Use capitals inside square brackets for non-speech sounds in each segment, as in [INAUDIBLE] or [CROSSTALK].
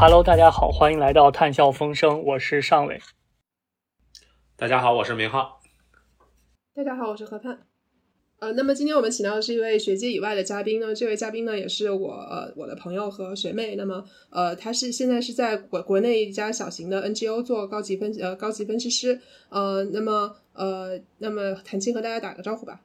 Hello，大家好，欢迎来到探笑风生，我是尚伟。大家好，我是明浩。大家好，我是何盼。呃，那么今天我们请到的是一位学界以外的嘉宾呢，这位嘉宾呢也是我呃我的朋友和学妹。那么呃，他是现在是在国国内一家小型的 NGO 做高级分呃高级分析师。呃，那么呃，那么谭青和大家打个招呼吧。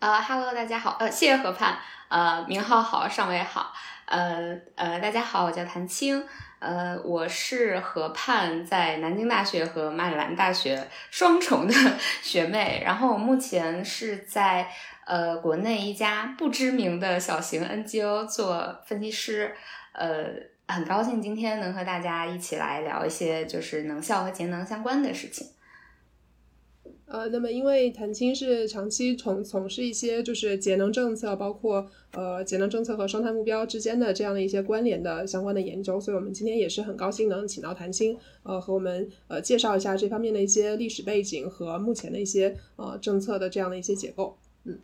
呃哈喽，大家好，呃，谢谢何盼，呃，明浩好，尚伟好，呃呃，大家好，我叫谭青。呃，我是河畔在南京大学和马里兰大学 [LAUGHS] 双重的 [LAUGHS] 学妹，然后我目前是在呃国内一家不知名的小型 NGO 做分析师，呃，很高兴今天能和大家一起来聊一些就是能效和节能相关的事情。呃，那么因为谭青是长期从从事一些就是节能政策，包括呃节能政策和双碳目标之间的这样的一些关联的相关的研究，所以我们今天也是很高兴能请到谭青，呃和我们呃介绍一下这方面的一些历史背景和目前的一些呃政策的这样的一些结构。嗯，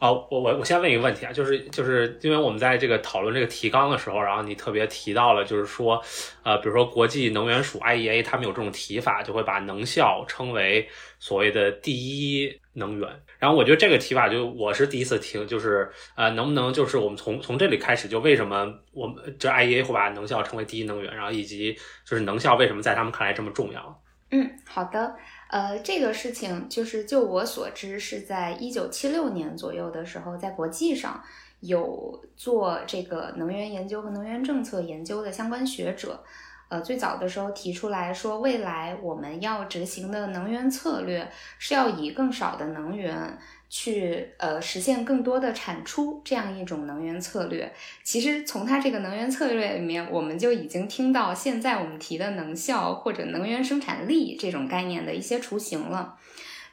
哦，我我我先问一个问题啊，就是就是因为我们在这个讨论这个提纲的时候，然后你特别提到了，就是说，呃，比如说国际能源署 IEA 他们有这种提法，就会把能效称为所谓的第一能源。然后我觉得这个提法就我是第一次听，就是呃，能不能就是我们从从这里开始，就为什么我们这 IEA 会把能效称为第一能源，然后以及就是能效为什么在他们看来这么重要？嗯，好的。呃，这个事情就是就我所知，是在一九七六年左右的时候，在国际上有做这个能源研究和能源政策研究的相关学者，呃，最早的时候提出来说，未来我们要执行的能源策略是要以更少的能源。去呃实现更多的产出，这样一种能源策略，其实从它这个能源策略里面，我们就已经听到现在我们提的能效或者能源生产力这种概念的一些雏形了。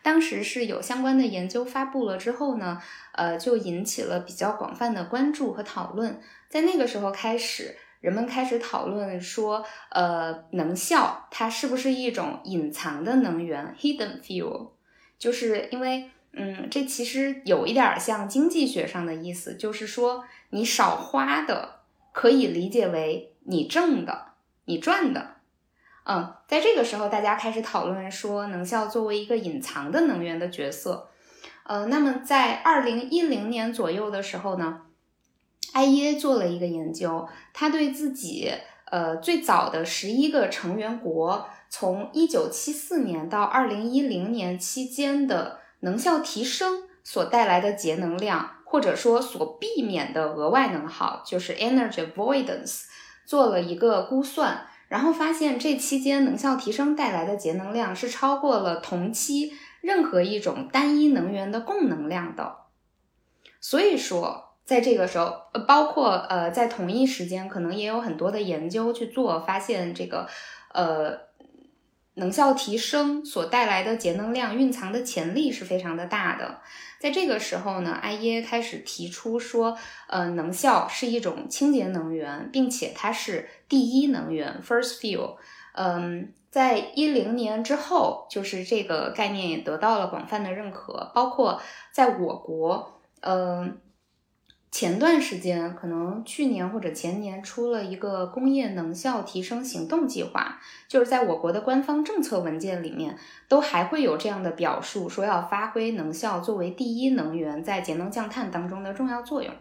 当时是有相关的研究发布了之后呢，呃，就引起了比较广泛的关注和讨论。在那个时候开始，人们开始讨论说，呃，能效它是不是一种隐藏的能源 （hidden fuel）？就是因为。嗯，这其实有一点像经济学上的意思，就是说你少花的可以理解为你挣的、你赚的。嗯，在这个时候，大家开始讨论说能效作为一个隐藏的能源的角色。呃，那么在二零一零年左右的时候呢，IEA 做了一个研究，他对自己呃最早的十一个成员国，从一九七四年到二零一零年期间的。能效提升所带来的节能量，或者说所避免的额外能耗，就是 energy avoidance，做了一个估算，然后发现这期间能效提升带来的节能量是超过了同期任何一种单一能源的供能量的。所以说，在这个时候，呃，包括呃，在同一时间，可能也有很多的研究去做，发现这个，呃。能效提升所带来的节能量蕴藏的潜力是非常的大的。在这个时候呢，IEA 开始提出说，呃，能效是一种清洁能源，并且它是第一能源 （first fuel）。嗯，在一零年之后，就是这个概念也得到了广泛的认可，包括在我国，嗯。前段时间，可能去年或者前年出了一个工业能效提升行动计划，就是在我国的官方政策文件里面，都还会有这样的表述，说要发挥能效作为第一能源在节能降碳当中的重要作用。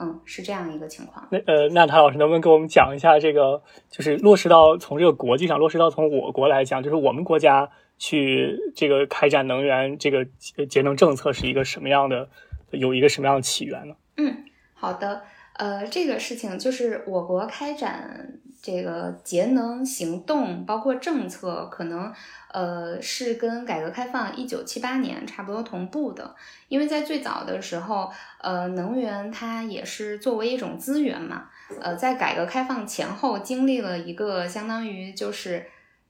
嗯，是这样一个情况。那呃，那谭老师能不能给我们讲一下这个，就是落实到从这个国际上落实到从我国来讲，就是我们国家去这个开展能源这个节能政策是一个什么样的，有一个什么样的起源呢？嗯，好的，呃，这个事情就是我国开展这个节能行动，包括政策，可能呃是跟改革开放一九七八年差不多同步的，因为在最早的时候，呃，能源它也是作为一种资源嘛，呃，在改革开放前后经历了一个相当于就是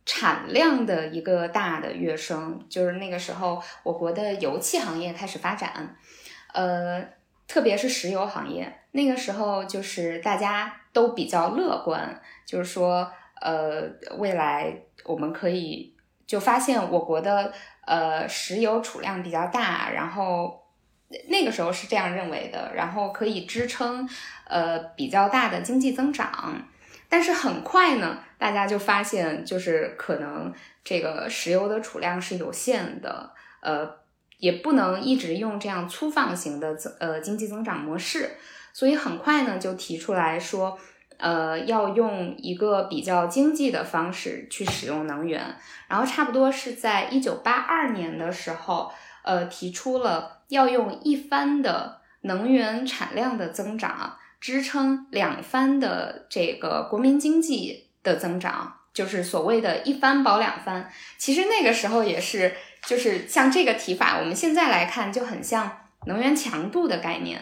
产量的一个大的跃升，就是那个时候我国的油气行业开始发展，呃。特别是石油行业，那个时候就是大家都比较乐观，就是说，呃，未来我们可以就发现我国的呃石油储量比较大，然后那个时候是这样认为的，然后可以支撑呃比较大的经济增长。但是很快呢，大家就发现，就是可能这个石油的储量是有限的，呃，也不能一直用这样粗放型的增呃经济增长模式，所以很快呢就提出来说，呃，要用一个比较经济的方式去使用能源，然后差不多是在一九八二年的时候，呃，提出了要用一番的能源产量的增长。支撑两番的这个国民经济的增长，就是所谓的一番保两番。其实那个时候也是，就是像这个提法，我们现在来看就很像能源强度的概念，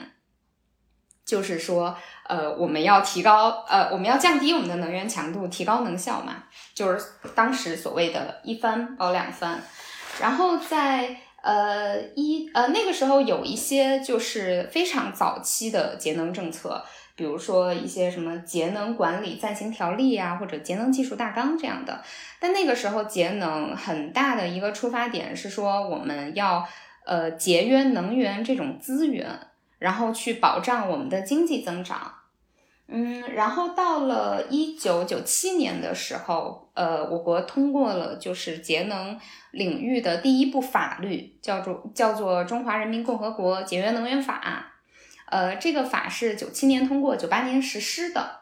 就是说，呃，我们要提高，呃，我们要降低我们的能源强度，提高能效嘛，就是当时所谓的一番保两番。然后在呃，一呃，那个时候有一些就是非常早期的节能政策，比如说一些什么节能管理暂行条例啊，或者节能技术大纲这样的。但那个时候节能很大的一个出发点是说，我们要呃节约能源这种资源，然后去保障我们的经济增长。嗯，然后到了一九九七年的时候，呃，我国通过了就是节能领域的第一部法律，叫做叫做《中华人民共和国节约能源法》。呃，这个法是九七年通过，九八年实施的。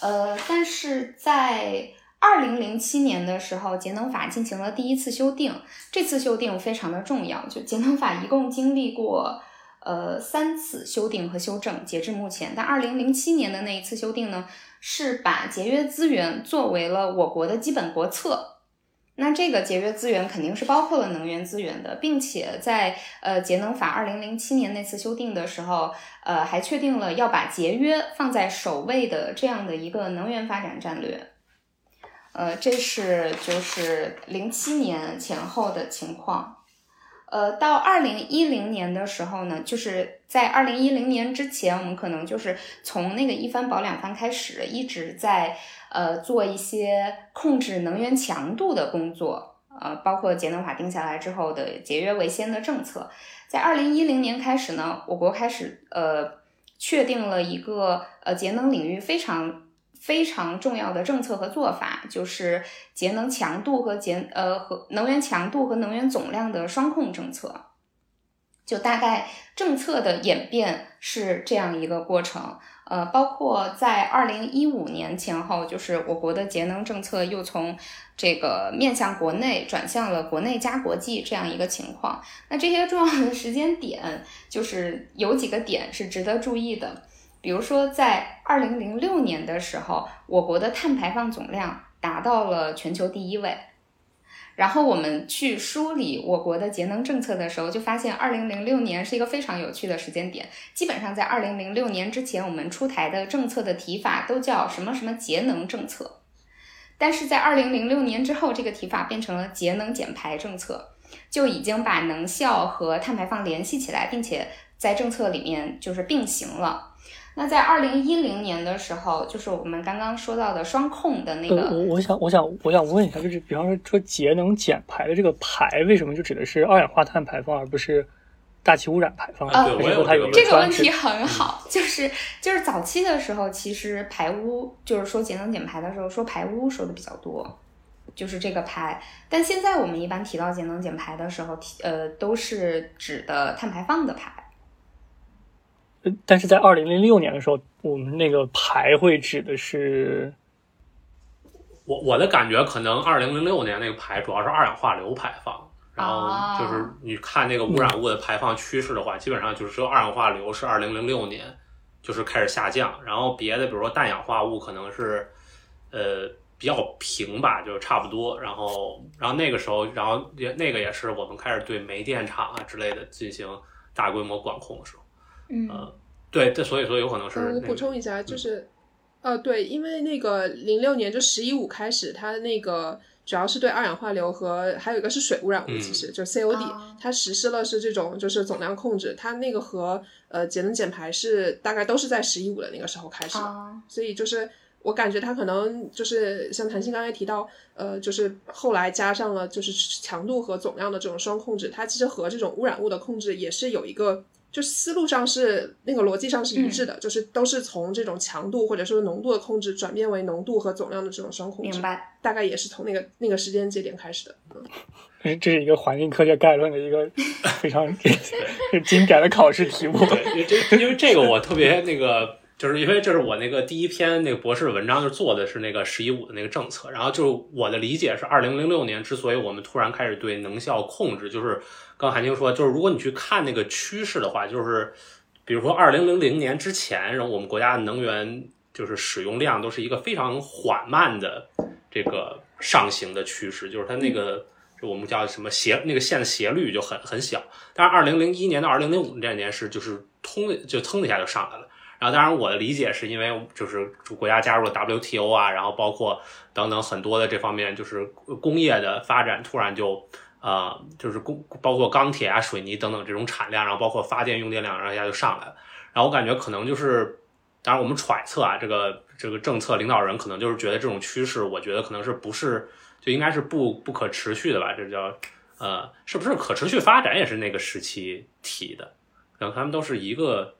呃，但是在二零零七年的时候，节能法进行了第一次修订，这次修订非常的重要，就节能法一共经历过。呃，三次修订和修正，截至目前，但二零零七年的那一次修订呢，是把节约资源作为了我国的基本国策。那这个节约资源肯定是包括了能源资源的，并且在呃节能法二零零七年那次修订的时候，呃还确定了要把节约放在首位的这样的一个能源发展战略。呃，这是就是零七年前后的情况。呃，到二零一零年的时候呢，就是在二零一零年之前，我们可能就是从那个一番保两番开始，一直在呃做一些控制能源强度的工作，呃，包括节能法定下来之后的节约为先的政策。在二零一零年开始呢，我国开始呃确定了一个呃节能领域非常。非常重要的政策和做法就是节能强度和节呃和能源强度和能源总量的双控政策。就大概政策的演变是这样一个过程，呃，包括在二零一五年前后，就是我国的节能政策又从这个面向国内转向了国内加国际这样一个情况。那这些重要的时间点，就是有几个点是值得注意的。比如说，在二零零六年的时候，我国的碳排放总量达到了全球第一位。然后我们去梳理我国的节能政策的时候，就发现二零零六年是一个非常有趣的时间点。基本上在二零零六年之前，我们出台的政策的提法都叫什么什么节能政策。但是在二零零六年之后，这个提法变成了节能减排政策，就已经把能效和碳排放联系起来，并且在政策里面就是并行了。那在二零一零年的时候，就是我们刚刚说到的双控的那个。我我想我想我想问一下，就是比方说说节能减排的这个排，为什么就指的是二氧化碳排放，而不是大气污染排放？啊，我有这个问题很好，就是就是早期的时候，其实排污就是说节能减排的时候说排污说的比较多，就是这个排。但现在我们一般提到节能减排的时候，提呃都是指的碳排放的排。但是在二零零六年的时候，我们那个排会指的是，我我的感觉可能二零零六年那个排主要是二氧化硫排放，然后就是你看那个污染物的排放趋势的话，基本上就是只有二氧化硫是二零零六年就是开始下降，然后别的比如说氮氧化物可能是呃比较平吧，就差不多，然后然后那个时候，然后也那个也是我们开始对煤电厂啊之类的进行大规模管控的时候。嗯，对，这所以说有可能是。我补充一下，就是，呃，对，因为那个零六年就“十一五”开始，它那个主要是对二氧化硫和还有一个是水污染物，其实就 COD，它实施了是这种就是总量控制，它那个和呃节能减排是大概都是在“十一五”的那个时候开始的，所以就是我感觉它可能就是像谭鑫刚才提到，呃，就是后来加上了就是强度和总量的这种双控制，它其实和这种污染物的控制也是有一个。就思路上是那个逻辑上是一致的，就是都是从这种强度或者说浓度的控制转变为浓度和总量的这种双控制。明白。大概也是从那个那个时间节点开始的。嗯 [LAUGHS] 这是一个环境科学概论的一个非常 [LAUGHS] 经典的考试题目。对，因为这因为这个我特别那个。就是因为这是我那个第一篇那个博士文章，就做的是那个“十一五”的那个政策。然后就是我的理解是，二零零六年之所以我们突然开始对能效控制，就是刚韩青说，就是如果你去看那个趋势的话，就是比如说二零零零年之前，然后我们国家的能源就是使用量都是一个非常缓慢的这个上行的趋势，就是它那个我们叫什么斜那个线的斜率就很很小。但是二零零一年到二零零五这年是就是通就蹭一下就上来了。然后，当然，我的理解是因为就是国家加入了 WTO 啊，然后包括等等很多的这方面，就是工业的发展突然就呃，就是工包括钢铁啊、水泥等等这种产量，然后包括发电用电量，然后一下就上来了。然后我感觉可能就是，当然我们揣测啊，这个这个政策领导人可能就是觉得这种趋势，我觉得可能是不是就应该是不不可持续的吧？这叫呃，是不是可持续发展也是那个时期提的？可能他们都是一个。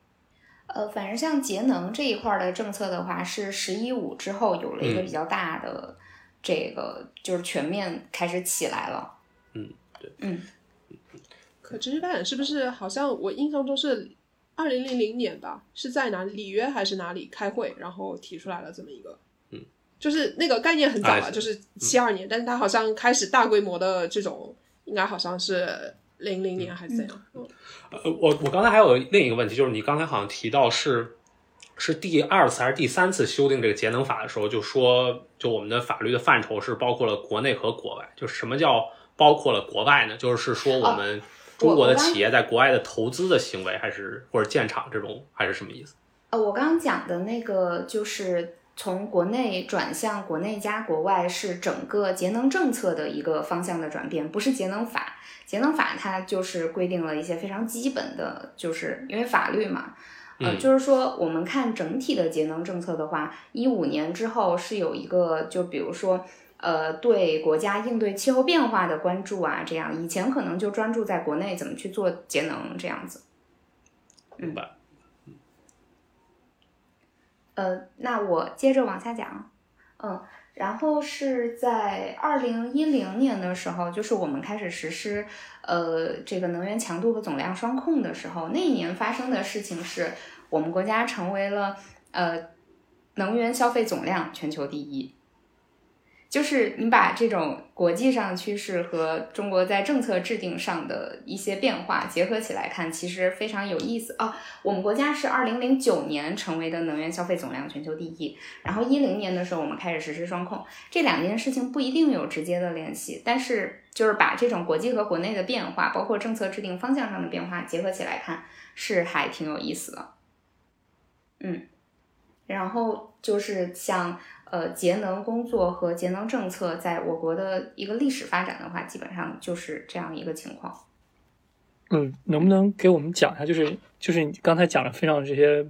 呃，反正像节能这一块的政策的话，是“十一五”之后有了一个比较大的这个，就是全面开始起来了。嗯，对，嗯。可持续发展是不是好像我印象中是二零零零年吧？是在哪里约还是哪里开会，然后提出来了这么一个？嗯，就是那个概念很早了，就是七二年，但是它好像开始大规模的这种，应该好像是。零零年还是怎样？呃，我我刚才还有另一个问题，就是你刚才好像提到是是第二次还是第三次修订这个节能法的时候，就说就我们的法律的范畴是包括了国内和国外。就什么叫包括了国外呢？就是说我们中国的企业在国外的投资的行为，还是或者建厂这种，还是什么意思？呃，我刚刚讲的那个就是。从国内转向国内加国外是整个节能政策的一个方向的转变，不是节能法。节能法它就是规定了一些非常基本的，就是因为法律嘛，呃，就是说我们看整体的节能政策的话，一五年之后是有一个，就比如说，呃，对国家应对气候变化的关注啊，这样以前可能就专注在国内怎么去做节能这样子。明白。呃，那我接着往下讲，嗯，然后是在二零一零年的时候，就是我们开始实施呃这个能源强度和总量双控的时候，那一年发生的事情是我们国家成为了呃能源消费总量全球第一。就是你把这种国际上的趋势和中国在政策制定上的一些变化结合起来看，其实非常有意思啊。我们国家是二零零九年成为的能源消费总量全球第一，然后一零年的时候我们开始实施双控，这两件事情不一定有直接的联系，但是就是把这种国际和国内的变化，包括政策制定方向上的变化结合起来看，是还挺有意思的。嗯，然后就是像。呃，节能工作和节能政策在我国的一个历史发展的话，基本上就是这样一个情况。嗯，能不能给我们讲一下？就是就是你刚才讲的非常这些，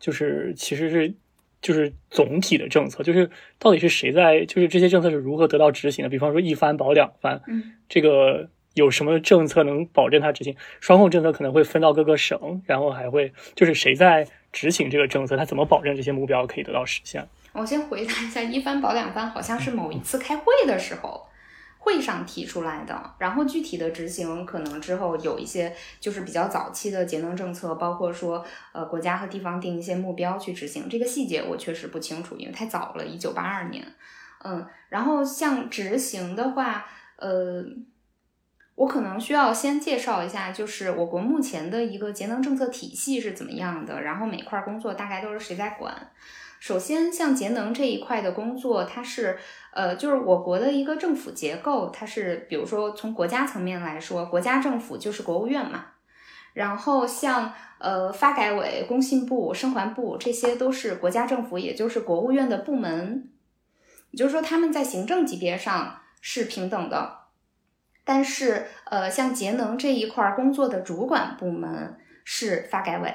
就是其实是就是总体的政策，就是到底是谁在？就是这些政策是如何得到执行的？比方说一番保两番，嗯，这个有什么政策能保证它执行？双控政策可能会分到各个省，然后还会就是谁在执行这个政策？它怎么保证这些目标可以得到实现？我先回答一下，一番保两番好像是某一次开会的时候，会上提出来的。然后具体的执行，可能之后有一些就是比较早期的节能政策，包括说呃国家和地方定一些目标去执行。这个细节我确实不清楚，因为太早了，一九八二年。嗯，然后像执行的话，呃，我可能需要先介绍一下，就是我国目前的一个节能政策体系是怎么样的，然后每块工作大概都是谁在管。首先，像节能这一块的工作，它是，呃，就是我国的一个政府结构，它是，比如说从国家层面来说，国家政府就是国务院嘛，然后像，呃，发改委、工信部、生环部，这些都是国家政府，也就是国务院的部门，也就是说他们在行政级别上是平等的，但是，呃，像节能这一块工作的主管部门是发改委。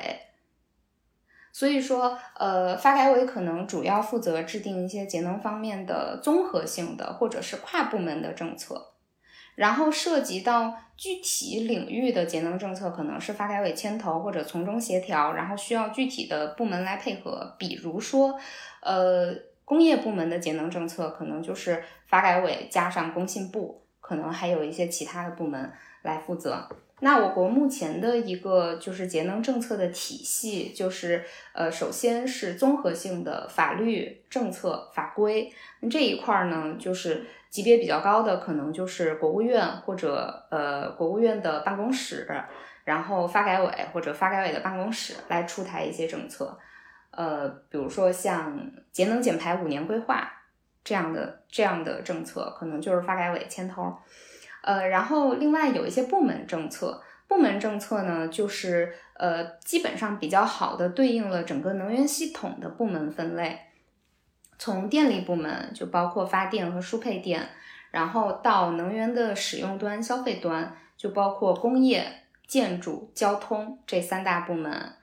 所以说，呃，发改委可能主要负责制定一些节能方面的综合性的或者是跨部门的政策，然后涉及到具体领域的节能政策，可能是发改委牵头或者从中协调，然后需要具体的部门来配合。比如说，呃，工业部门的节能政策，可能就是发改委加上工信部，可能还有一些其他的部门来负责。那我国目前的一个就是节能政策的体系，就是呃，首先是综合性的法律政策法规那这一块儿呢，就是级别比较高的，可能就是国务院或者呃国务院的办公室，然后发改委或者发改委的办公室来出台一些政策，呃，比如说像节能减排五年规划这样的这样的政策，可能就是发改委牵头。呃，然后另外有一些部门政策，部门政策呢，就是呃，基本上比较好的对应了整个能源系统的部门分类，从电力部门就包括发电和输配电，然后到能源的使用端、消费端，就包括工业、建筑、交通这三大部门。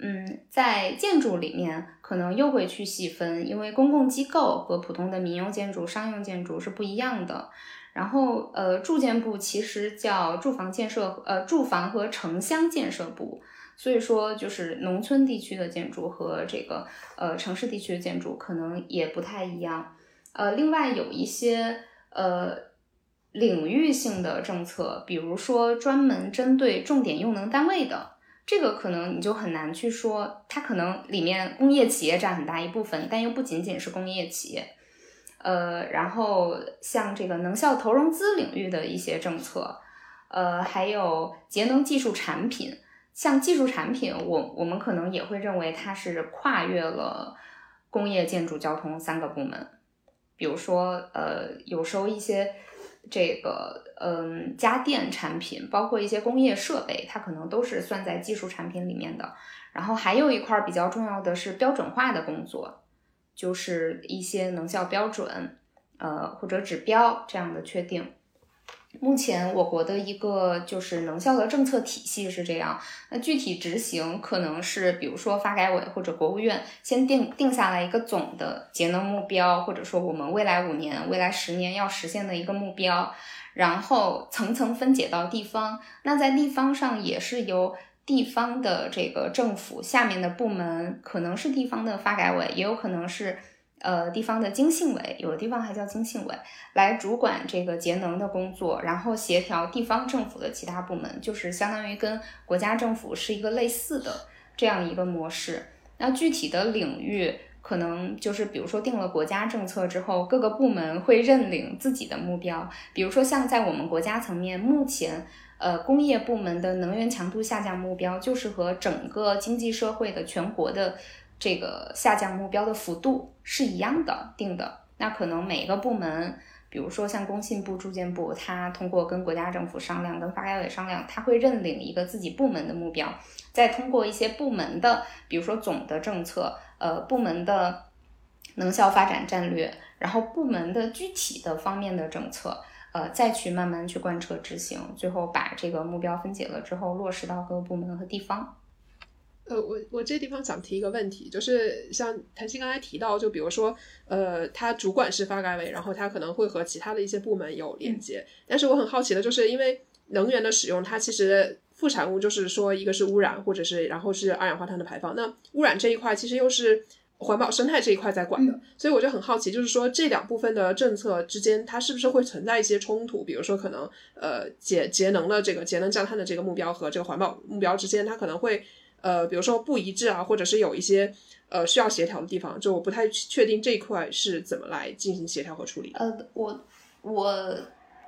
嗯，在建筑里面可能又会去细分，因为公共机构和普通的民用建筑、商用建筑是不一样的。然后，呃，住建部其实叫住房建设，呃，住房和城乡建设部。所以说，就是农村地区的建筑和这个呃城市地区的建筑可能也不太一样。呃，另外有一些呃领域性的政策，比如说专门针对重点用能单位的，这个可能你就很难去说，它可能里面工业企业占很大一部分，但又不仅仅是工业企业。呃，然后像这个能效投融资领域的一些政策，呃，还有节能技术产品，像技术产品，我我们可能也会认为它是跨越了工业、建筑、交通三个部门。比如说，呃，有时候一些这个嗯家电产品，包括一些工业设备，它可能都是算在技术产品里面的。然后还有一块比较重要的是标准化的工作。就是一些能效标准，呃或者指标这样的确定。目前我国的一个就是能效的政策体系是这样，那具体执行可能是比如说发改委或者国务院先定定下来一个总的节能目标，或者说我们未来五年、未来十年要实现的一个目标，然后层层分解到地方，那在地方上也是由。地方的这个政府下面的部门，可能是地方的发改委，也有可能是呃地方的经信委，有的地方还叫经信委，来主管这个节能的工作，然后协调地方政府的其他部门，就是相当于跟国家政府是一个类似的这样一个模式。那具体的领域，可能就是比如说定了国家政策之后，各个部门会认领自己的目标，比如说像在我们国家层面，目前。呃，工业部门的能源强度下降目标就是和整个经济社会的全国的这个下降目标的幅度是一样的定的。那可能每个部门，比如说像工信部、住建部，它通过跟国家政府商量、跟发改委商量，它会认领一个自己部门的目标，再通过一些部门的，比如说总的政策，呃，部门的能效发展战略，然后部门的具体的方面的政策。呃，再去慢慢去贯彻执行，最后把这个目标分解了之后，落实到各个部门和地方。呃，我我这地方想提一个问题，就是像谭鑫刚才提到，就比如说，呃，他主管是发改委，然后他可能会和其他的一些部门有连接。但是我很好奇的就是，因为能源的使用，它其实副产物就是说，一个是污染，或者是然后是二氧化碳的排放。那污染这一块，其实又是。环保生态这一块在管的，所以我就很好奇，就是说这两部分的政策之间，它是不是会存在一些冲突？比如说，可能呃节节能的这个节能降碳的这个目标和这个环保目标之间，它可能会呃比如说不一致啊，或者是有一些呃需要协调的地方，就我不太确定这一块是怎么来进行协调和处理。呃，我我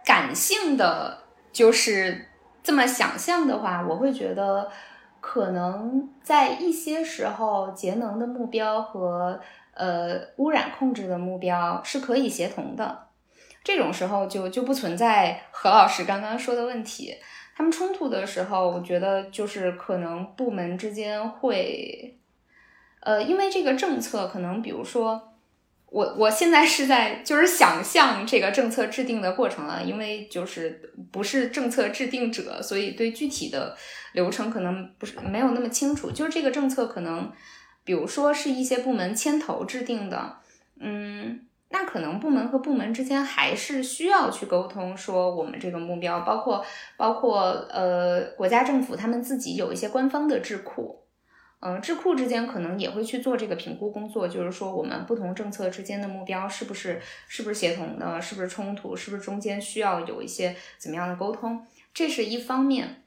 感性的就是这么想象的话，我会觉得。可能在一些时候，节能的目标和呃污染控制的目标是可以协同的。这种时候就就不存在何老师刚刚说的问题。他们冲突的时候，我觉得就是可能部门之间会，呃，因为这个政策可能，比如说。我我现在是在就是想象这个政策制定的过程了，因为就是不是政策制定者，所以对具体的流程可能不是没有那么清楚。就是这个政策可能，比如说是一些部门牵头制定的，嗯，那可能部门和部门之间还是需要去沟通，说我们这个目标，包括包括呃国家政府他们自己有一些官方的智库，嗯，智库之间可能也会去做这个评估工作，就是说我们不同政策之间的目标是不是是不是协同的，是不是冲突，是不是中间需要有一些怎么样的沟通，这是一方面。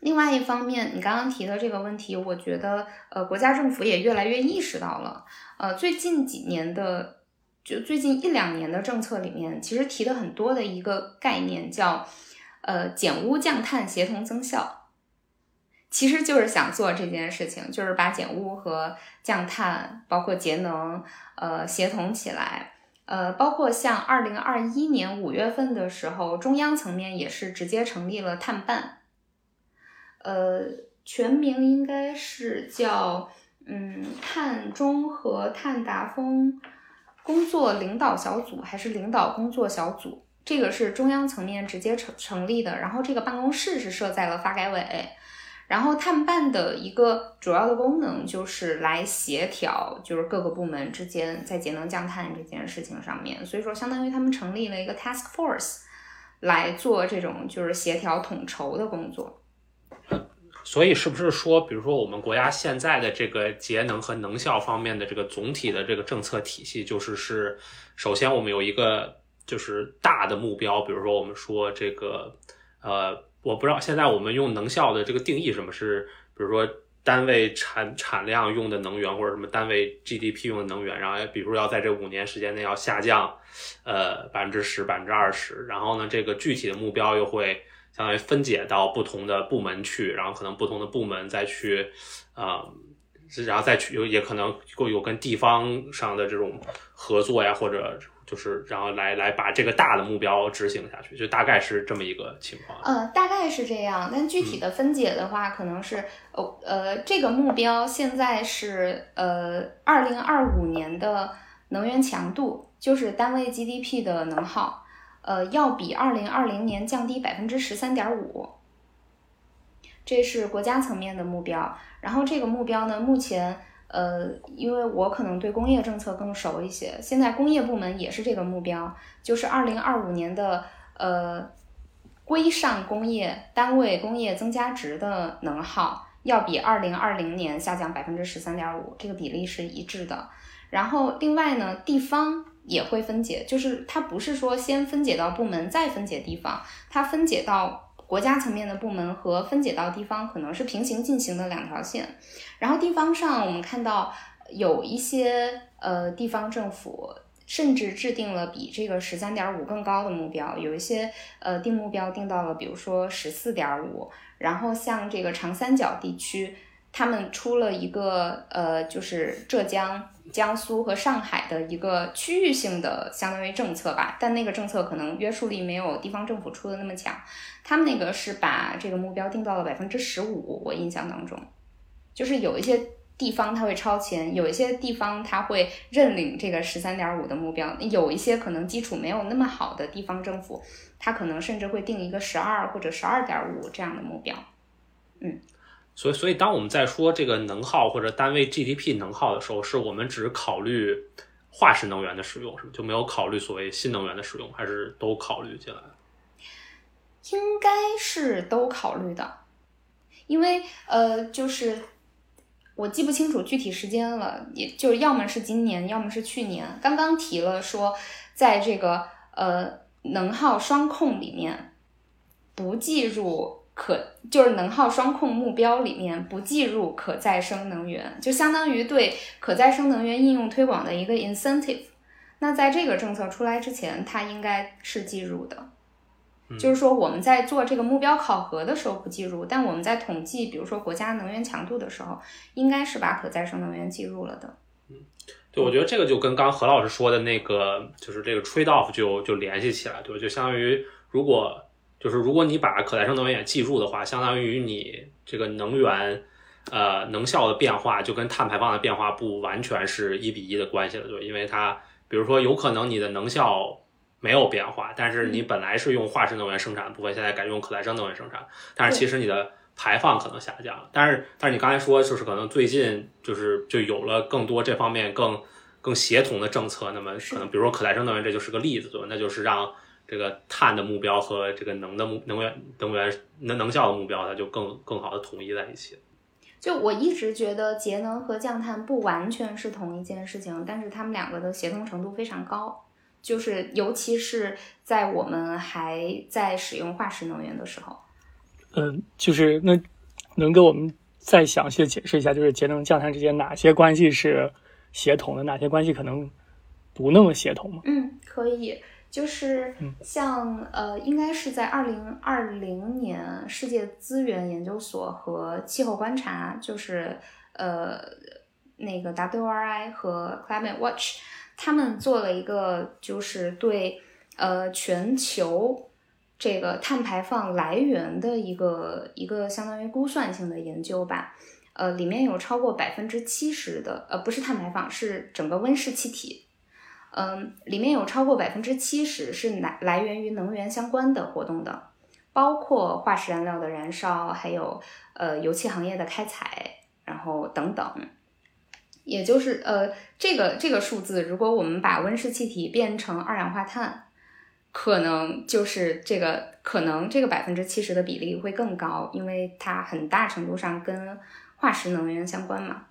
另外一方面，你刚刚提的这个问题，我觉得呃国家政府也越来越意识到了，呃最近几年的。就最近一两年的政策里面，其实提的很多的一个概念叫，呃，减污降碳协同增效，其实就是想做这件事情，就是把减污和降碳，包括节能，呃，协同起来，呃，包括像二零二一年五月份的时候，中央层面也是直接成立了碳办，呃，全名应该是叫，嗯，碳中和碳达峰。工作领导小组还是领导工作小组，这个是中央层面直接成成立的。然后这个办公室是设在了发改委。然后碳办的一个主要的功能就是来协调，就是各个部门之间在节能降碳这件事情上面。所以说，相当于他们成立了一个 task force 来做这种就是协调统筹的工作。所以是不是说，比如说我们国家现在的这个节能和能效方面的这个总体的这个政策体系，就是是首先我们有一个就是大的目标，比如说我们说这个呃，我不知道现在我们用能效的这个定义什么是，比如说单位产产量用的能源或者什么单位 GDP 用的能源，然后比如说要在这五年时间内要下降呃百分之十百分之二十，然后呢这个具体的目标又会。相当于分解到不同的部门去，然后可能不同的部门再去，啊，然后再去有也可能有有跟地方上的这种合作呀，或者就是然后来来把这个大的目标执行下去，就大概是这么一个情况。呃，大概是这样，但具体的分解的话，可能是哦呃，这个目标现在是呃二零二五年的能源强度，就是单位 GDP 的能耗。呃，要比二零二零年降低百分之十三点五，这是国家层面的目标。然后这个目标呢，目前呃，因为我可能对工业政策更熟一些，现在工业部门也是这个目标，就是二零二五年的呃规上工业单位工业增加值的能耗要比二零二零年下降百分之十三点五，这个比例是一致的。然后另外呢，地方。也会分解，就是它不是说先分解到部门再分解地方，它分解到国家层面的部门和分解到地方可能是平行进行的两条线。然后地方上，我们看到有一些呃地方政府甚至制定了比这个十三点五更高的目标，有一些呃定目标定到了，比如说十四点五。然后像这个长三角地区，他们出了一个呃，就是浙江。江苏和上海的一个区域性的相当于政策吧，但那个政策可能约束力没有地方政府出的那么强。他们那个是把这个目标定到了百分之十五，我印象当中，就是有一些地方它会超前，有一些地方它会认领这个十三点五的目标，有一些可能基础没有那么好的地方政府，它可能甚至会定一个十二或者十二点五这样的目标，嗯。所以，所以当我们在说这个能耗或者单位 GDP 能耗的时候，是我们只考虑化石能源的使用，是吗？就没有考虑所谓新能源的使用，还是都考虑进来应该是都考虑的，因为呃，就是我记不清楚具体时间了，也就要么是今年，要么是去年。刚刚提了说，在这个呃能耗双控里面不计入。可就是能耗双控目标里面不计入可再生能源，就相当于对可再生能源应用推广的一个 incentive。那在这个政策出来之前，它应该是计入的。就是说我们在做这个目标考核的时候不计入，但我们在统计，比如说国家能源强度的时候，应该是把可再生能源计入了的。嗯，对，我觉得这个就跟刚何老师说的那个，就是这个 trade off 就就联系起来，对吧？就相当于如果。就是如果你把可再生能源也记住的话，相当于你这个能源，呃，能效的变化就跟碳排放的变化不完全是一比一的关系了，对因为它，比如说有可能你的能效没有变化，但是你本来是用化石能源生产的部分，现在改用可再生能源生产，但是其实你的排放可能下降了。但是，但是你刚才说就是可能最近就是就有了更多这方面更更协同的政策，那么可能比如说可再生能源，这就是个例子，对吧？那就是让这个碳的目标和这个能的目能源能源能能效的目标，它就更更好的统一在一起。就我一直觉得节能和降碳不完全是同一件事情，但是它们两个的协同程度非常高。就是尤其是在我们还在使用化石能源的时候，嗯，就是那能给我们再详细的解释一下，就是节能降碳之间哪些关系是协同的，哪些关系可能不那么协同吗？嗯，可以，就是像呃，应该是在二零二零年，世界资源研究所和气候观察，就是呃那个 WRI 和 Climate Watch。他们做了一个，就是对呃全球这个碳排放来源的一个一个相当于估算性的研究吧。呃，里面有超过百分之七十的，呃，不是碳排放，是整个温室气体。嗯，里面有超过百分之七十是来来源于能源相关的活动的，包括化石燃料的燃烧，还有呃油气行业的开采，然后等等。也就是呃，这个这个数字，如果我们把温室气体变成二氧化碳，可能就是这个可能这个百分之七十的比例会更高，因为它很大程度上跟化石能源相关嘛。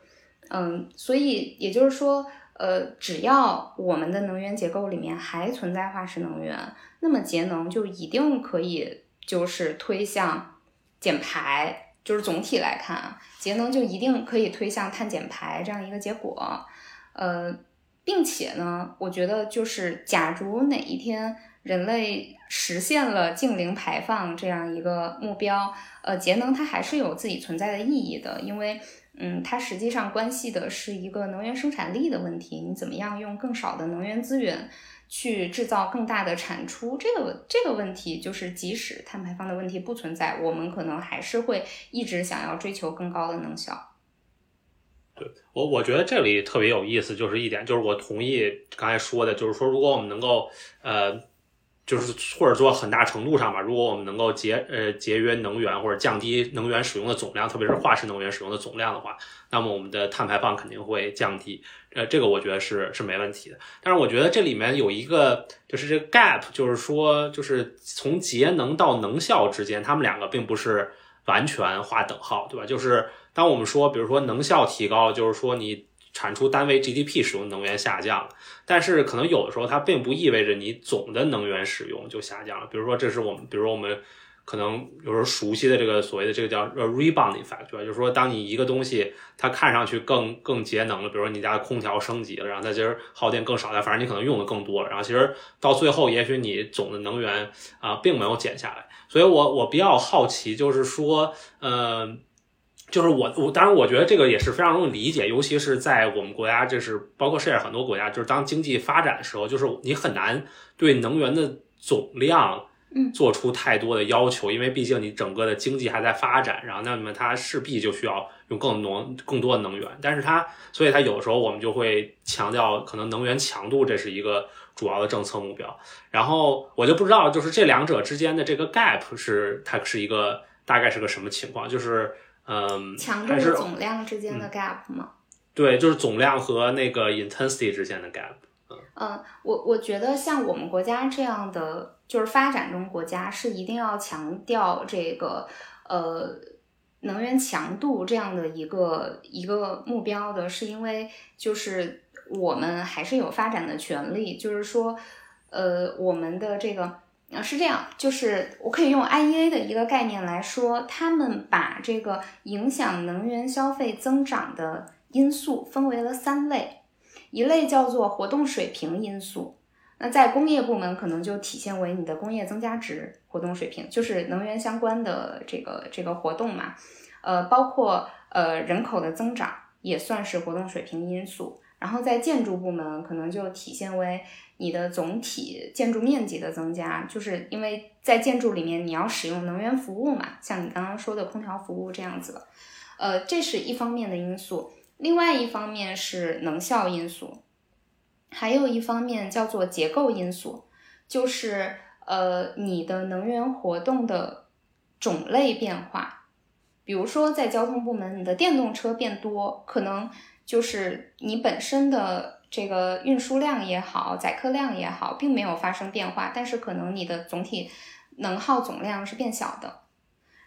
嗯，所以也就是说，呃，只要我们的能源结构里面还存在化石能源，那么节能就一定可以就是推向减排。就是总体来看啊，节能就一定可以推向碳减排这样一个结果，呃，并且呢，我觉得就是假如哪一天人类实现了净零排放这样一个目标，呃，节能它还是有自己存在的意义的，因为，嗯，它实际上关系的是一个能源生产力的问题，你怎么样用更少的能源资源。去制造更大的产出，这个这个问题就是，即使碳排放的问题不存在，我们可能还是会一直想要追求更高的能效。对我，我觉得这里特别有意思，就是一点，就是我同意刚才说的，就是说，如果我们能够，呃。就是或者说很大程度上吧，如果我们能够节呃节约能源或者降低能源使用的总量，特别是化石能源使用的总量的话，那么我们的碳排放肯定会降低。呃，这个我觉得是是没问题的。但是我觉得这里面有一个就是这个 gap，就是说就是从节能到能效之间，他们两个并不是完全划等号，对吧？就是当我们说，比如说能效提高，就是说你。产出单位 GDP 使用能源下降，但是可能有的时候它并不意味着你总的能源使用就下降了。比如说，这是我们，比如说我们可能有时候熟悉的这个所谓的这个叫呃 rebound effect，就是说，当你一个东西它看上去更更节能了，比如说你家空调升级了，然后它其实耗电更少了，反正你可能用的更多了，然后其实到最后，也许你总的能源啊并没有减下来。所以我我比较好奇，就是说，呃。就是我我当然我觉得这个也是非常容易理解，尤其是在我们国家，就是包括世界很多国家，就是当经济发展的时候，就是你很难对能源的总量，嗯，做出太多的要求，因为毕竟你整个的经济还在发展，然后那么它势必就需要用更浓更多的能源，但是它，所以它有的时候我们就会强调可能能源强度这是一个主要的政策目标，然后我就不知道就是这两者之间的这个 gap 是它是一个大概是个什么情况，就是。嗯，强度总量之间的 gap 吗？对，就是总量和那个 intensity 之间的 gap。嗯，我我觉得像我们国家这样的，就是发展中国家是一定要强调这个呃能源强度这样的一个一个目标的，是因为就是我们还是有发展的权利，就是说呃我们的这个。啊，是这样，就是我可以用 IEA 的一个概念来说，他们把这个影响能源消费增长的因素分为了三类，一类叫做活动水平因素，那在工业部门可能就体现为你的工业增加值活动水平，就是能源相关的这个这个活动嘛，呃，包括呃人口的增长也算是活动水平因素。然后在建筑部门，可能就体现为你的总体建筑面积的增加，就是因为在建筑里面你要使用能源服务嘛，像你刚刚说的空调服务这样子的，呃，这是一方面的因素。另外一方面是能效因素，还有一方面叫做结构因素，就是呃你的能源活动的种类变化，比如说在交通部门，你的电动车变多，可能。就是你本身的这个运输量也好，载客量也好，并没有发生变化，但是可能你的总体能耗总量是变小的。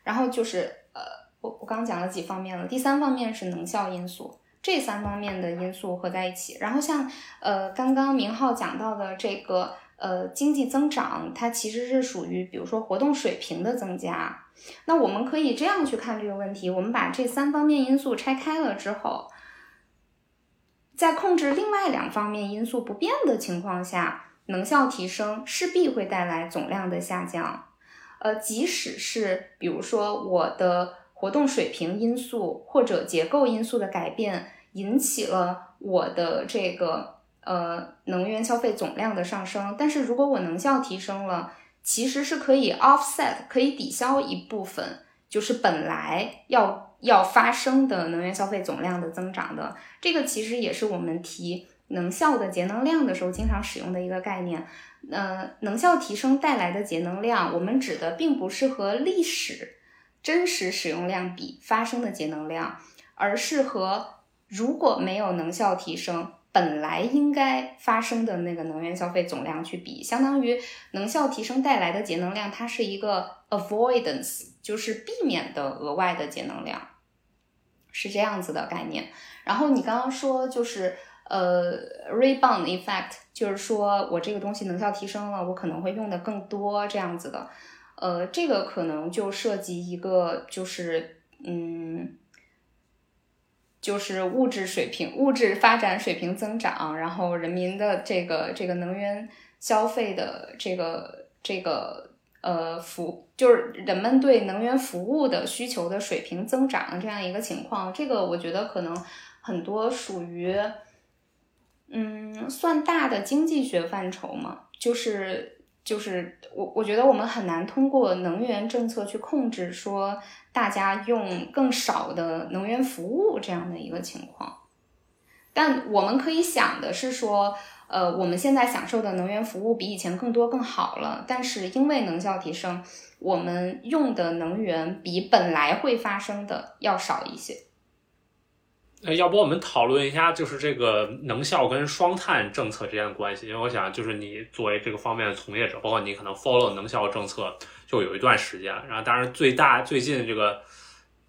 然后就是呃，我我刚讲了几方面了，第三方面是能效因素，这三方面的因素合在一起。然后像呃刚刚明浩讲到的这个呃经济增长，它其实是属于比如说活动水平的增加。那我们可以这样去看这个问题，我们把这三方面因素拆开了之后。在控制另外两方面因素不变的情况下，能效提升势必会带来总量的下降。呃，即使是比如说我的活动水平因素或者结构因素的改变引起了我的这个呃能源消费总量的上升，但是如果我能效提升了，其实是可以 offset 可以抵消一部分，就是本来要。要发生的能源消费总量的增长的，这个其实也是我们提能效的节能量的时候经常使用的一个概念。呃，能效提升带来的节能量，我们指的并不是和历史真实使用量比发生的节能量，而是和如果没有能效提升本来应该发生的那个能源消费总量去比，相当于能效提升带来的节能量，它是一个 avoidance，就是避免的额外的节能量。是这样子的概念，然后你刚刚说就是呃 rebound effect，就是说我这个东西能效提升了，我可能会用的更多这样子的，呃，这个可能就涉及一个就是嗯，就是物质水平、物质发展水平增长，然后人民的这个这个能源消费的这个这个。呃，服就是人们对能源服务的需求的水平增长这样一个情况，这个我觉得可能很多属于，嗯，算大的经济学范畴嘛，就是就是我我觉得我们很难通过能源政策去控制说大家用更少的能源服务这样的一个情况，但我们可以想的是说。呃，我们现在享受的能源服务比以前更多更好了，但是因为能效提升，我们用的能源比本来会发生的要少一些。呃，要不我们讨论一下，就是这个能效跟双碳政策之间的关系？因为我想，就是你作为这个方面的从业者，包括你可能 follow 能效政策就有一段时间。然后，当然最大最近这个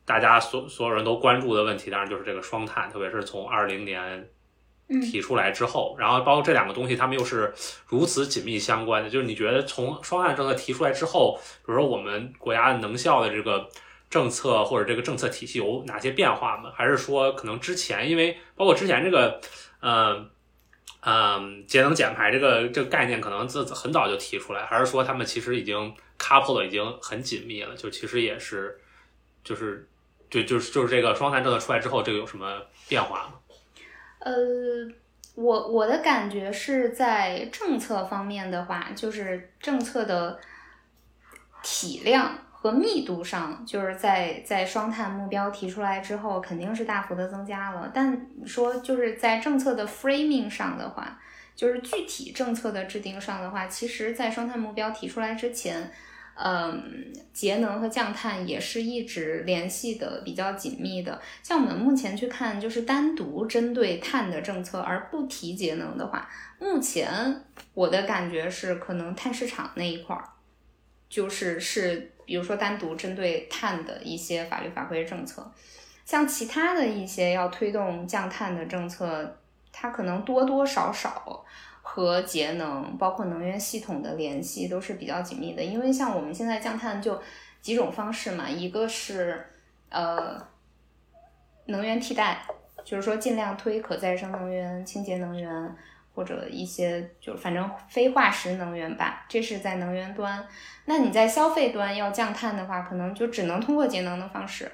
大家所所有人都关注的问题，当然就是这个双碳，特别是从二零年。提出来之后，然后包括这两个东西，它们又是如此紧密相关的。就是你觉得从双碳政策提出来之后，比如说我们国家能效的这个政策或者这个政策体系有哪些变化吗？还是说可能之前因为包括之前这个，嗯嗯节能减排这个这个概念可能自很早就提出来，还是说他们其实已经 couple 已经很紧密了？就其实也是就是就就是就是这个双碳政策出来之后，这个有什么变化吗？呃，我我的感觉是在政策方面的话，就是政策的体量和密度上，就是在在双碳目标提出来之后，肯定是大幅的增加了。但说就是在政策的 framing 上的话，就是具体政策的制定上的话，其实，在双碳目标提出来之前。嗯，节能和降碳也是一直联系的比较紧密的。像我们目前去看，就是单独针对碳的政策而不提节能的话，目前我的感觉是，可能碳市场那一块儿，就是是，比如说单独针对碳的一些法律法规政策，像其他的一些要推动降碳的政策，它可能多多少少。和节能，包括能源系统的联系都是比较紧密的，因为像我们现在降碳就几种方式嘛，一个是呃能源替代，就是说尽量推可再生能源、清洁能源或者一些就反正非化石能源吧，这是在能源端。那你在消费端要降碳的话，可能就只能通过节能的方式，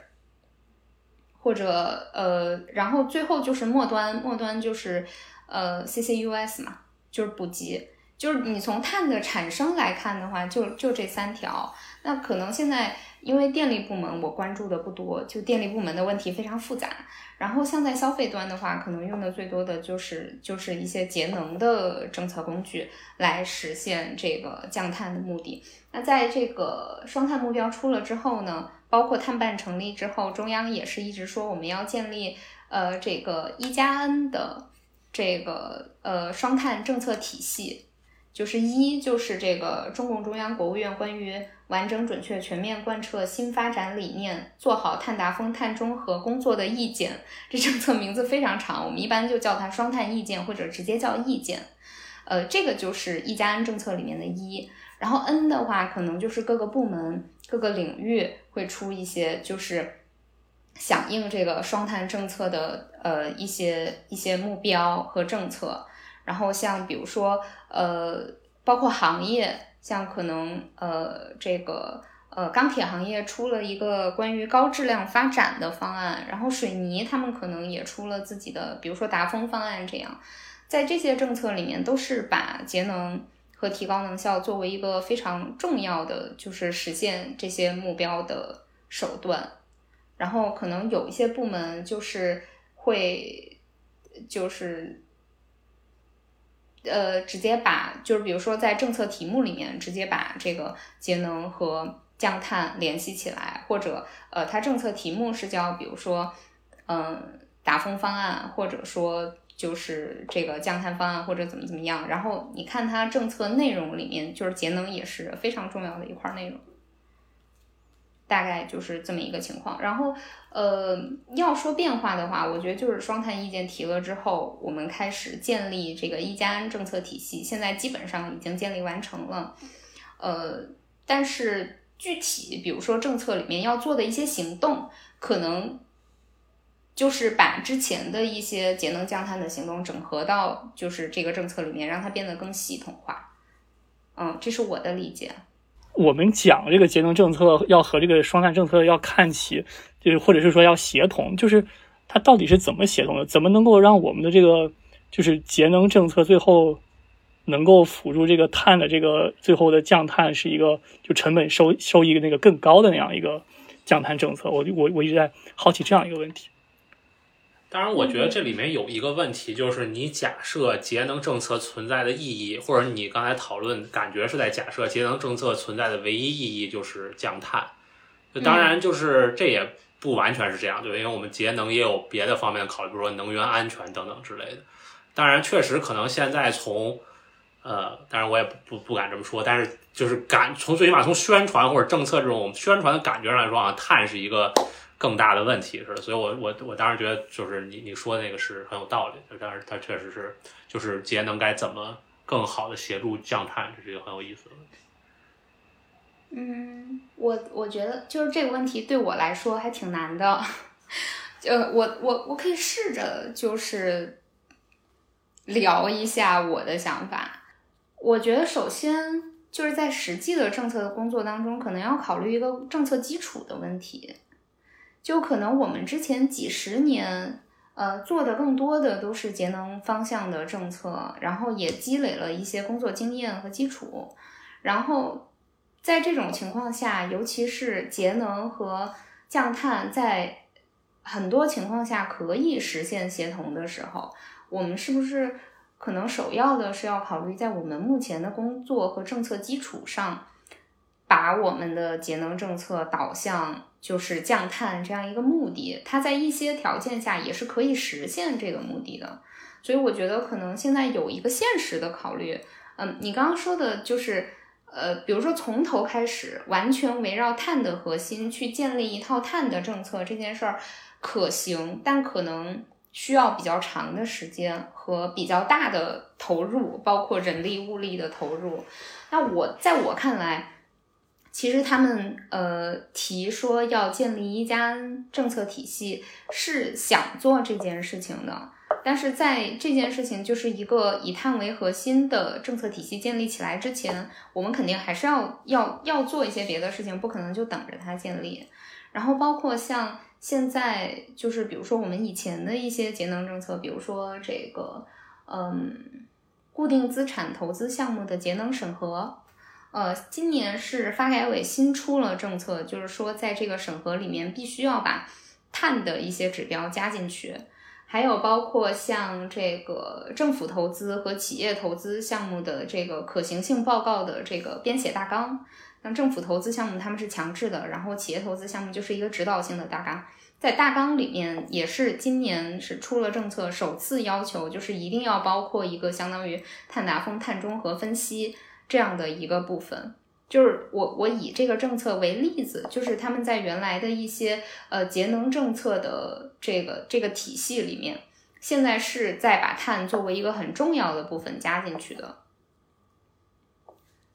或者呃，然后最后就是末端，末端就是呃 CCUS 嘛。就是补给，就是你从碳的产生来看的话，就就这三条。那可能现在因为电力部门我关注的不多，就电力部门的问题非常复杂。然后像在消费端的话，可能用的最多的就是就是一些节能的政策工具来实现这个降碳的目的。那在这个双碳目标出了之后呢，包括碳办成立之后，中央也是一直说我们要建立呃这个一加 N 的。这个呃双碳政策体系，就是一就是这个中共中央、国务院关于完整、准确、全面贯彻新发展理念，做好碳达峰、碳中和工作的意见。这政策名字非常长，我们一般就叫它双碳意见，或者直接叫意见。呃，这个就是一加 N 政策里面的一，然后 N 的话，可能就是各个部门、各个领域会出一些，就是响应这个双碳政策的呃一些一些目标和政策。然后像比如说呃，包括行业，像可能呃这个呃钢铁行业出了一个关于高质量发展的方案，然后水泥他们可能也出了自己的，比如说达峰方案这样。在这些政策里面，都是把节能和提高能效作为一个非常重要的，就是实现这些目标的手段。然后可能有一些部门就是会，就是呃，直接把就是比如说在政策题目里面直接把这个节能和降碳联系起来，或者呃，它政策题目是叫比如说嗯达峰方案，或者说。就是这个降碳方案或者怎么怎么样，然后你看它政策内容里面，就是节能也是非常重要的一块内容，大概就是这么一个情况。然后，呃，要说变化的话，我觉得就是双碳意见提了之后，我们开始建立这个一加 N 政策体系，现在基本上已经建立完成了。呃，但是具体比如说政策里面要做的一些行动，可能。就是把之前的一些节能降碳的行动整合到就是这个政策里面，让它变得更系统化。嗯，这是我的理解。我们讲这个节能政策要和这个双碳政策要看齐，就是或者是说要协同，就是它到底是怎么协同的？怎么能够让我们的这个就是节能政策最后能够辅助这个碳的这个最后的降碳是一个就成本收收益那个更高的那样一个降碳政策？我我我一直在好奇这样一个问题。当然，我觉得这里面有一个问题，就是你假设节能政策存在的意义，或者你刚才讨论感觉是在假设节能政策存在的唯一意义就是降碳。当然，就是这也不完全是这样，对，因为我们节能也有别的方面的考虑，比如说能源安全等等之类的。当然，确实可能现在从呃，当然我也不不不敢这么说，但是就是感从最起码从宣传或者政策这种宣传的感觉上来说啊，碳是一个。更大的问题是，所以我我我当时觉得就是你你说的那个是很有道理，就但是它确实是就是节能该怎么更好的协助降碳，这是一个很有意思的问题。嗯，我我觉得就是这个问题对我来说还挺难的，呃，我我我可以试着就是聊一下我的想法。我觉得首先就是在实际的政策的工作当中，可能要考虑一个政策基础的问题。就可能我们之前几十年，呃，做的更多的都是节能方向的政策，然后也积累了一些工作经验和基础。然后在这种情况下，尤其是节能和降碳在很多情况下可以实现协同的时候，我们是不是可能首要的是要考虑在我们目前的工作和政策基础上，把我们的节能政策导向。就是降碳这样一个目的，它在一些条件下也是可以实现这个目的的。所以我觉得可能现在有一个现实的考虑，嗯，你刚刚说的就是，呃，比如说从头开始完全围绕碳的核心去建立一套碳的政策这件事儿可行，但可能需要比较长的时间和比较大的投入，包括人力物力的投入。那我在我看来。其实他们呃提说要建立一家政策体系，是想做这件事情的。但是在这件事情就是一个以碳为核心的政策体系建立起来之前，我们肯定还是要要要做一些别的事情，不可能就等着它建立。然后包括像现在就是比如说我们以前的一些节能政策，比如说这个嗯固定资产投资项目的节能审核。呃，今年是发改委新出了政策，就是说在这个审核里面必须要把碳的一些指标加进去，还有包括像这个政府投资和企业投资项目的这个可行性报告的这个编写大纲。像政府投资项目他们是强制的，然后企业投资项目就是一个指导性的大纲。在大纲里面也是今年是出了政策，首次要求就是一定要包括一个相当于碳达峰、碳中和分析这样的一个部分。就是我我以这个政策为例子，就是他们在原来的一些呃节能政策的这个这个体系里面，现在是在把碳作为一个很重要的部分加进去的。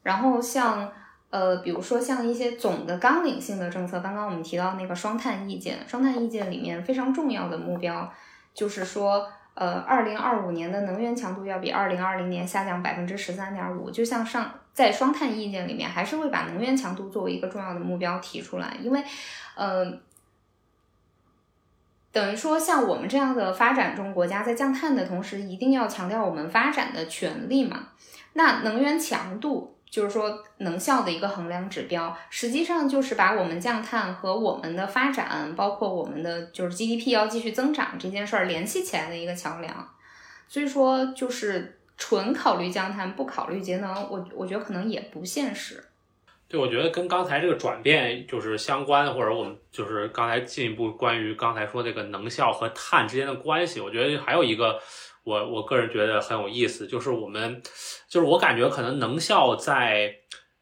然后像呃，比如说像一些总的纲领性的政策，刚刚我们提到那个双碳意见，双碳意见里面非常重要的目标就是说，呃，二零二五年的能源强度要比二零二零年下降百分之十三点五。就像上在双碳意见里面，还是会把能源强度作为一个重要的目标提出来，因为，呃，等于说像我们这样的发展中国家，在降碳的同时，一定要强调我们发展的权利嘛。那能源强度。就是说，能效的一个衡量指标，实际上就是把我们降碳和我们的发展，包括我们的就是 GDP 要继续增长这件事儿联系起来的一个桥梁。所以说，就是纯考虑降碳不考虑节能，我我觉得可能也不现实。对，我觉得跟刚才这个转变就是相关，或者我们就是刚才进一步关于刚才说这个能效和碳之间的关系，我觉得还有一个。我我个人觉得很有意思，就是我们，就是我感觉可能能效在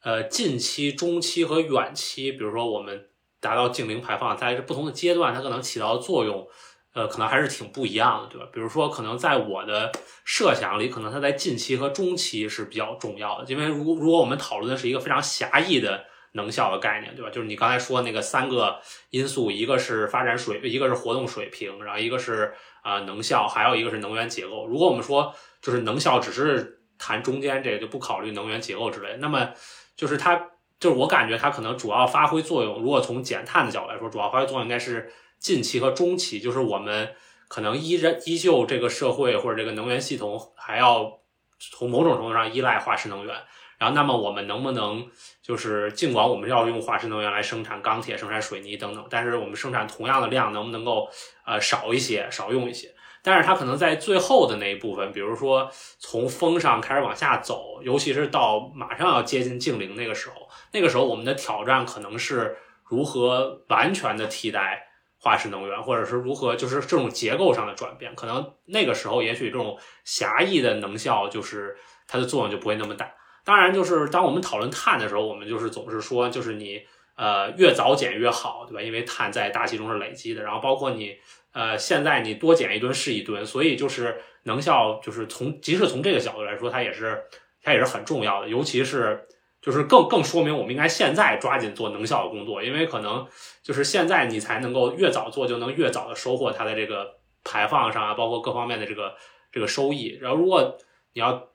呃近期、中期和远期，比如说我们达到净零排放，在不同的阶段，它可能起到的作用，呃，可能还是挺不一样的，对吧？比如说，可能在我的设想里，可能它在近期和中期是比较重要的，因为如如果我们讨论的是一个非常狭义的能效的概念，对吧？就是你刚才说那个三个因素，一个是发展水，一个是活动水平，然后一个是。啊，能效还有一个是能源结构。如果我们说就是能效只是谈中间这个，就不考虑能源结构之类，那么就是它就是我感觉它可能主要发挥作用。如果从减碳的角度来说，主要发挥作用应该是近期和中期，就是我们可能依然依旧这个社会或者这个能源系统还要从某种程度上依赖化石能源。然后，那么我们能不能就是尽管我们要用化石能源来生产钢铁、生产水泥等等，但是我们生产同样的量，能不能够呃少一些、少用一些？但是它可能在最后的那一部分，比如说从峰上开始往下走，尤其是到马上要接近净零那个时候，那个时候我们的挑战可能是如何完全的替代化石能源，或者是如何就是这种结构上的转变。可能那个时候，也许这种狭义的能效就是它的作用就不会那么大。当然，就是当我们讨论碳的时候，我们就是总是说，就是你呃越早减越好，对吧？因为碳在大气中是累积的。然后包括你呃现在你多减一吨是一吨，所以就是能效，就是从即使从这个角度来说，它也是它也是很重要的。尤其是就是更更说明我们应该现在抓紧做能效的工作，因为可能就是现在你才能够越早做，就能越早的收获它的这个排放上啊，包括各方面的这个这个收益。然后如果你要。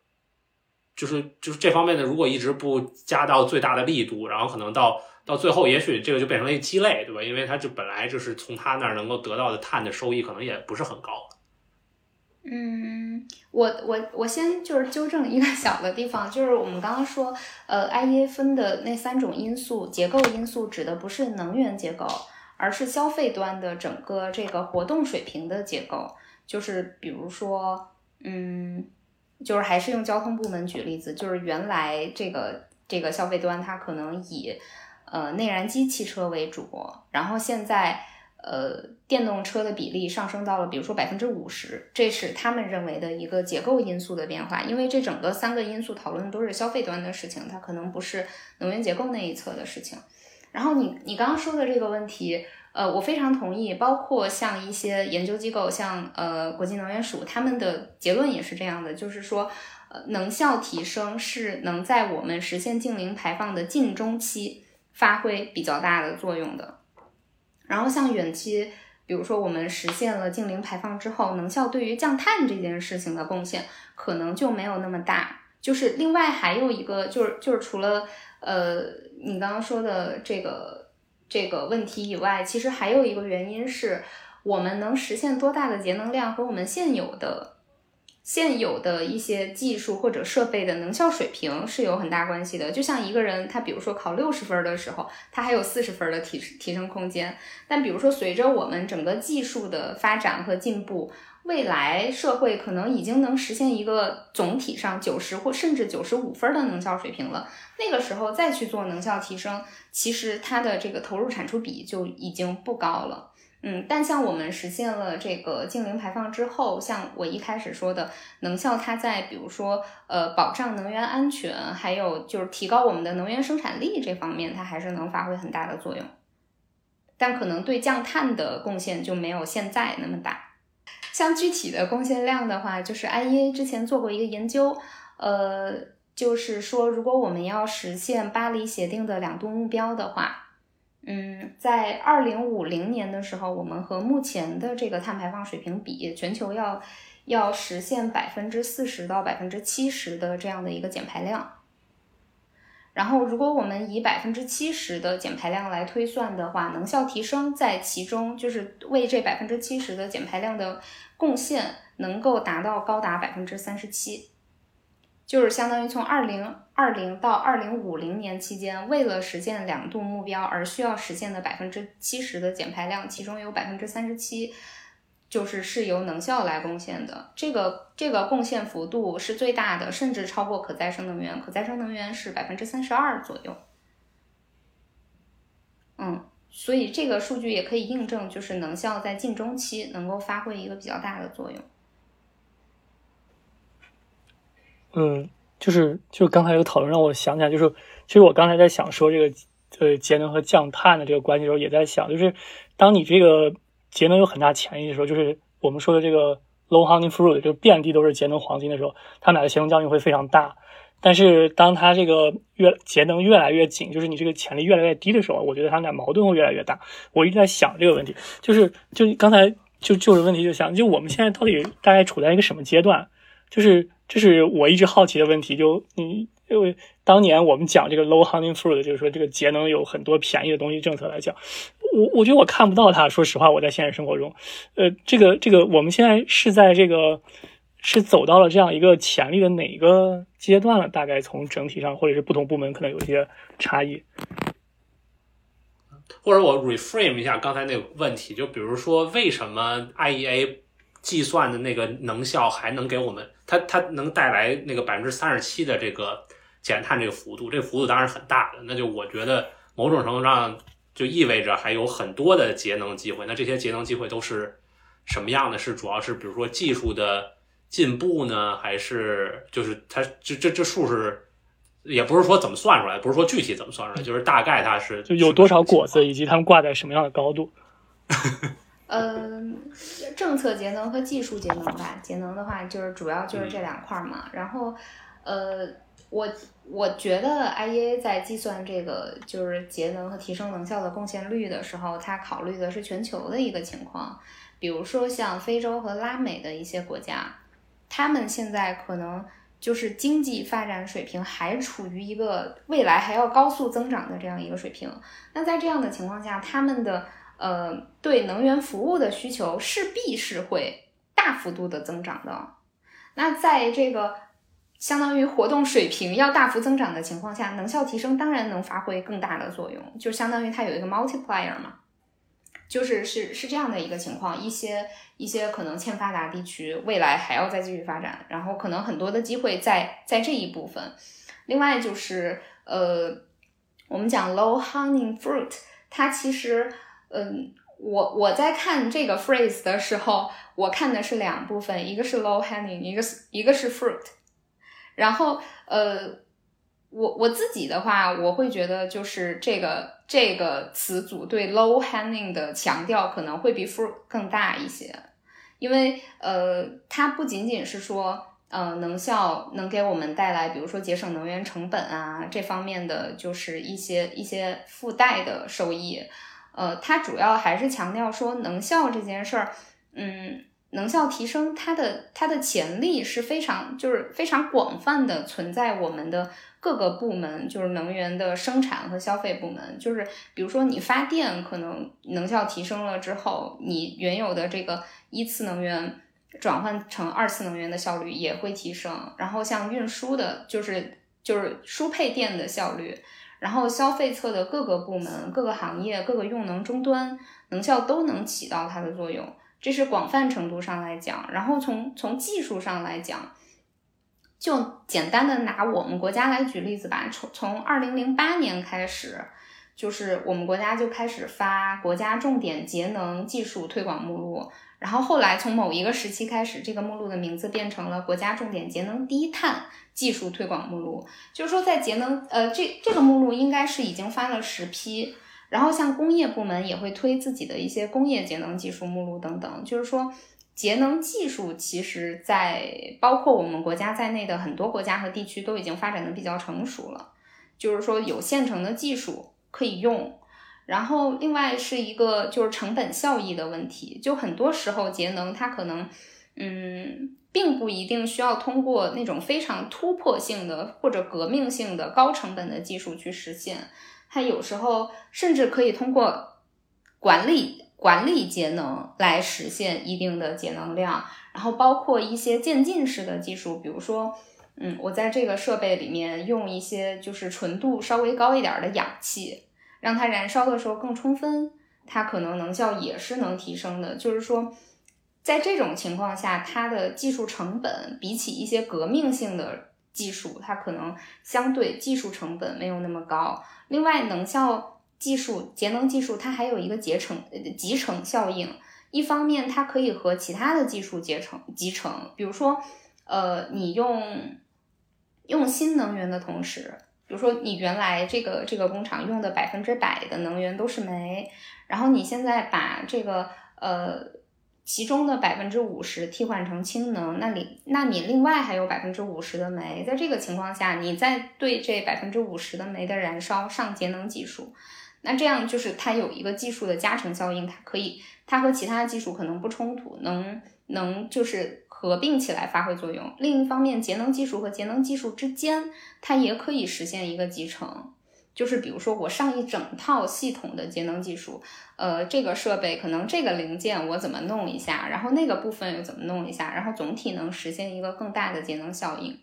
就是就是这方面的，如果一直不加到最大的力度，然后可能到到最后，也许这个就变成了一鸡肋，对吧？因为它就本来就是从它那儿能够得到的碳的收益，可能也不是很高。嗯，我我我先就是纠正一个小的地方，就是我们刚刚说，呃，IEA 分的那三种因素，结构因素指的不是能源结构，而是消费端的整个这个活动水平的结构，就是比如说，嗯。就是还是用交通部门举例子，就是原来这个这个消费端它可能以呃内燃机汽车为主，然后现在呃电动车的比例上升到了比如说百分之五十，这是他们认为的一个结构因素的变化。因为这整个三个因素讨论都是消费端的事情，它可能不是能源结构那一侧的事情。然后你你刚刚说的这个问题。呃，我非常同意，包括像一些研究机构，像呃国际能源署，他们的结论也是这样的，就是说，呃，能效提升是能在我们实现净零排放的近中期发挥比较大的作用的。然后像远期，比如说我们实现了净零排放之后，能效对于降碳这件事情的贡献可能就没有那么大。就是另外还有一个，就是就是除了呃你刚刚说的这个。这个问题以外，其实还有一个原因是，我们能实现多大的节能量和我们现有的、现有的一些技术或者设备的能效水平是有很大关系的。就像一个人，他比如说考六十分的时候，他还有四十分的提提升空间。但比如说，随着我们整个技术的发展和进步，未来社会可能已经能实现一个总体上九十或甚至九十五分的能效水平了。那个时候再去做能效提升，其实它的这个投入产出比就已经不高了。嗯，但像我们实现了这个净零排放之后，像我一开始说的，能效它在比如说呃保障能源安全，还有就是提高我们的能源生产力这方面，它还是能发挥很大的作用。但可能对降碳的贡献就没有现在那么大。像具体的贡献量的话，就是 IEA 之前做过一个研究，呃，就是说如果我们要实现巴黎协定的两度目标的话。嗯，在二零五零年的时候，我们和目前的这个碳排放水平比，全球要要实现百分之四十到百分之七十的这样的一个减排量。然后，如果我们以百分之七十的减排量来推算的话，能效提升在其中就是为这百分之七十的减排量的贡献能够达到高达百分之三十七。就是相当于从二零二零到二零五零年期间，为了实现两度目标而需要实现的百分之七十的减排量，其中有百分之三十七就是是由能效来贡献的。这个这个贡献幅度是最大的，甚至超过可再生能源。可再生能源是百分之三十二左右。嗯，所以这个数据也可以印证，就是能效在近中期能够发挥一个比较大的作用。嗯，就是就刚才有讨论让我想起来，就是其实我刚才在想说这个呃节能和降碳的这个关系的时候，也在想，就是当你这个节能有很大潜力的时候，就是我们说的这个 low hanging fruit，就遍地都是节能黄金的时候，它们俩的协同效应会非常大。但是当它这个越节能越来越紧，就是你这个潜力越来越低的时候，我觉得它们俩矛盾会越来越大。我一直在想这个问题，就是就刚才就就是问题就想，就我们现在到底大概处在一个什么阶段？就是这是我一直好奇的问题。就你因为当年我们讲这个 low hanging fruit，就是说这个节能有很多便宜的东西政策来讲，我我觉得我看不到它。说实话，我在现实生活中，呃，这个这个我们现在是在这个是走到了这样一个潜力的哪个阶段了？大概从整体上或者是不同部门可能有一些差异。或者我 reframe 一下刚才那个问题，就比如说为什么 IEA 计算的那个能效还能给我们？它它能带来那个百分之三十七的这个减碳这个幅度，这个幅度当然是很大的。那就我觉得某种程度上就意味着还有很多的节能机会。那这些节能机会都是什么样的？是主要是比如说技术的进步呢，还是就是它这这这数是也不是说怎么算出来，不是说具体怎么算出来，就是大概它是就有多少果子，以及它们挂在什么样的高度。嗯，[LAUGHS] 政策节能和技术节能吧。节能的话，就是主要就是这两块嘛。然后，呃，我我觉得 IEA 在计算这个就是节能和提升能效的贡献率的时候，它考虑的是全球的一个情况。比如说像非洲和拉美的一些国家，他们现在可能就是经济发展水平还处于一个未来还要高速增长的这样一个水平。那在这样的情况下，他们的呃，对能源服务的需求势必是会大幅度的增长的。那在这个相当于活动水平要大幅增长的情况下，能效提升当然能发挥更大的作用，就相当于它有一个 multiplier 嘛，就是是是这样的一个情况。一些一些可能欠发达地区未来还要再继续发展，然后可能很多的机会在在这一部分。另外就是呃，我们讲 low hanging fruit，它其实。嗯，我我在看这个 phrase 的时候，我看的是两部分，一个是 low hanging，一个是一个是 fruit。然后，呃，我我自己的话，我会觉得就是这个这个词组对 low hanging 的强调可能会比 fruit 更大一些，因为呃，它不仅仅是说，呃，能效能给我们带来，比如说节省能源成本啊这方面的，就是一些一些附带的收益。呃，它主要还是强调说能效这件事儿，嗯，能效提升它的它的潜力是非常就是非常广泛的存在我们的各个部门，就是能源的生产和消费部门，就是比如说你发电可能能效提升了之后，你原有的这个一次能源转换成二次能源的效率也会提升，然后像运输的，就是就是输配电的效率。然后消费侧的各个部门、各个行业、各个用能终端能效都能起到它的作用，这是广泛程度上来讲。然后从从技术上来讲，就简单的拿我们国家来举例子吧。从从二零零八年开始，就是我们国家就开始发国家重点节能技术推广目录，然后后来从某一个时期开始，这个目录的名字变成了国家重点节能低碳技术推广目录。就是说，在节能呃这这个目录应该是已经发了十批，然后像工业部门也会推自己的一些工业节能技术目录等等。就是说，节能技术其实在包括我们国家在内的很多国家和地区都已经发展的比较成熟了，就是说有现成的技术。可以用，然后另外是一个就是成本效益的问题，就很多时候节能它可能，嗯，并不一定需要通过那种非常突破性的或者革命性的高成本的技术去实现，它有时候甚至可以通过管理管理节能来实现一定的节能量，然后包括一些渐进式的技术，比如说。嗯，我在这个设备里面用一些就是纯度稍微高一点的氧气，让它燃烧的时候更充分，它可能能效也是能提升的。就是说，在这种情况下，它的技术成本比起一些革命性的技术，它可能相对技术成本没有那么高。另外，能效技术、节能技术，它还有一个结成集成效应。一方面，它可以和其他的技术结成集成，比如说，呃，你用。用新能源的同时，比如说你原来这个这个工厂用的百分之百的能源都是煤，然后你现在把这个呃其中的百分之五十替换成氢能，那你那你另外还有百分之五十的煤，在这个情况下，你再对这百分之五十的煤的燃烧上节能技术，那这样就是它有一个技术的加成效应，它可以它和其他技术可能不冲突，能能就是。合并起来发挥作用。另一方面，节能技术和节能技术之间，它也可以实现一个集成。就是比如说，我上一整套系统的节能技术，呃，这个设备可能这个零件我怎么弄一下，然后那个部分又怎么弄一下，然后总体能实现一个更大的节能效应。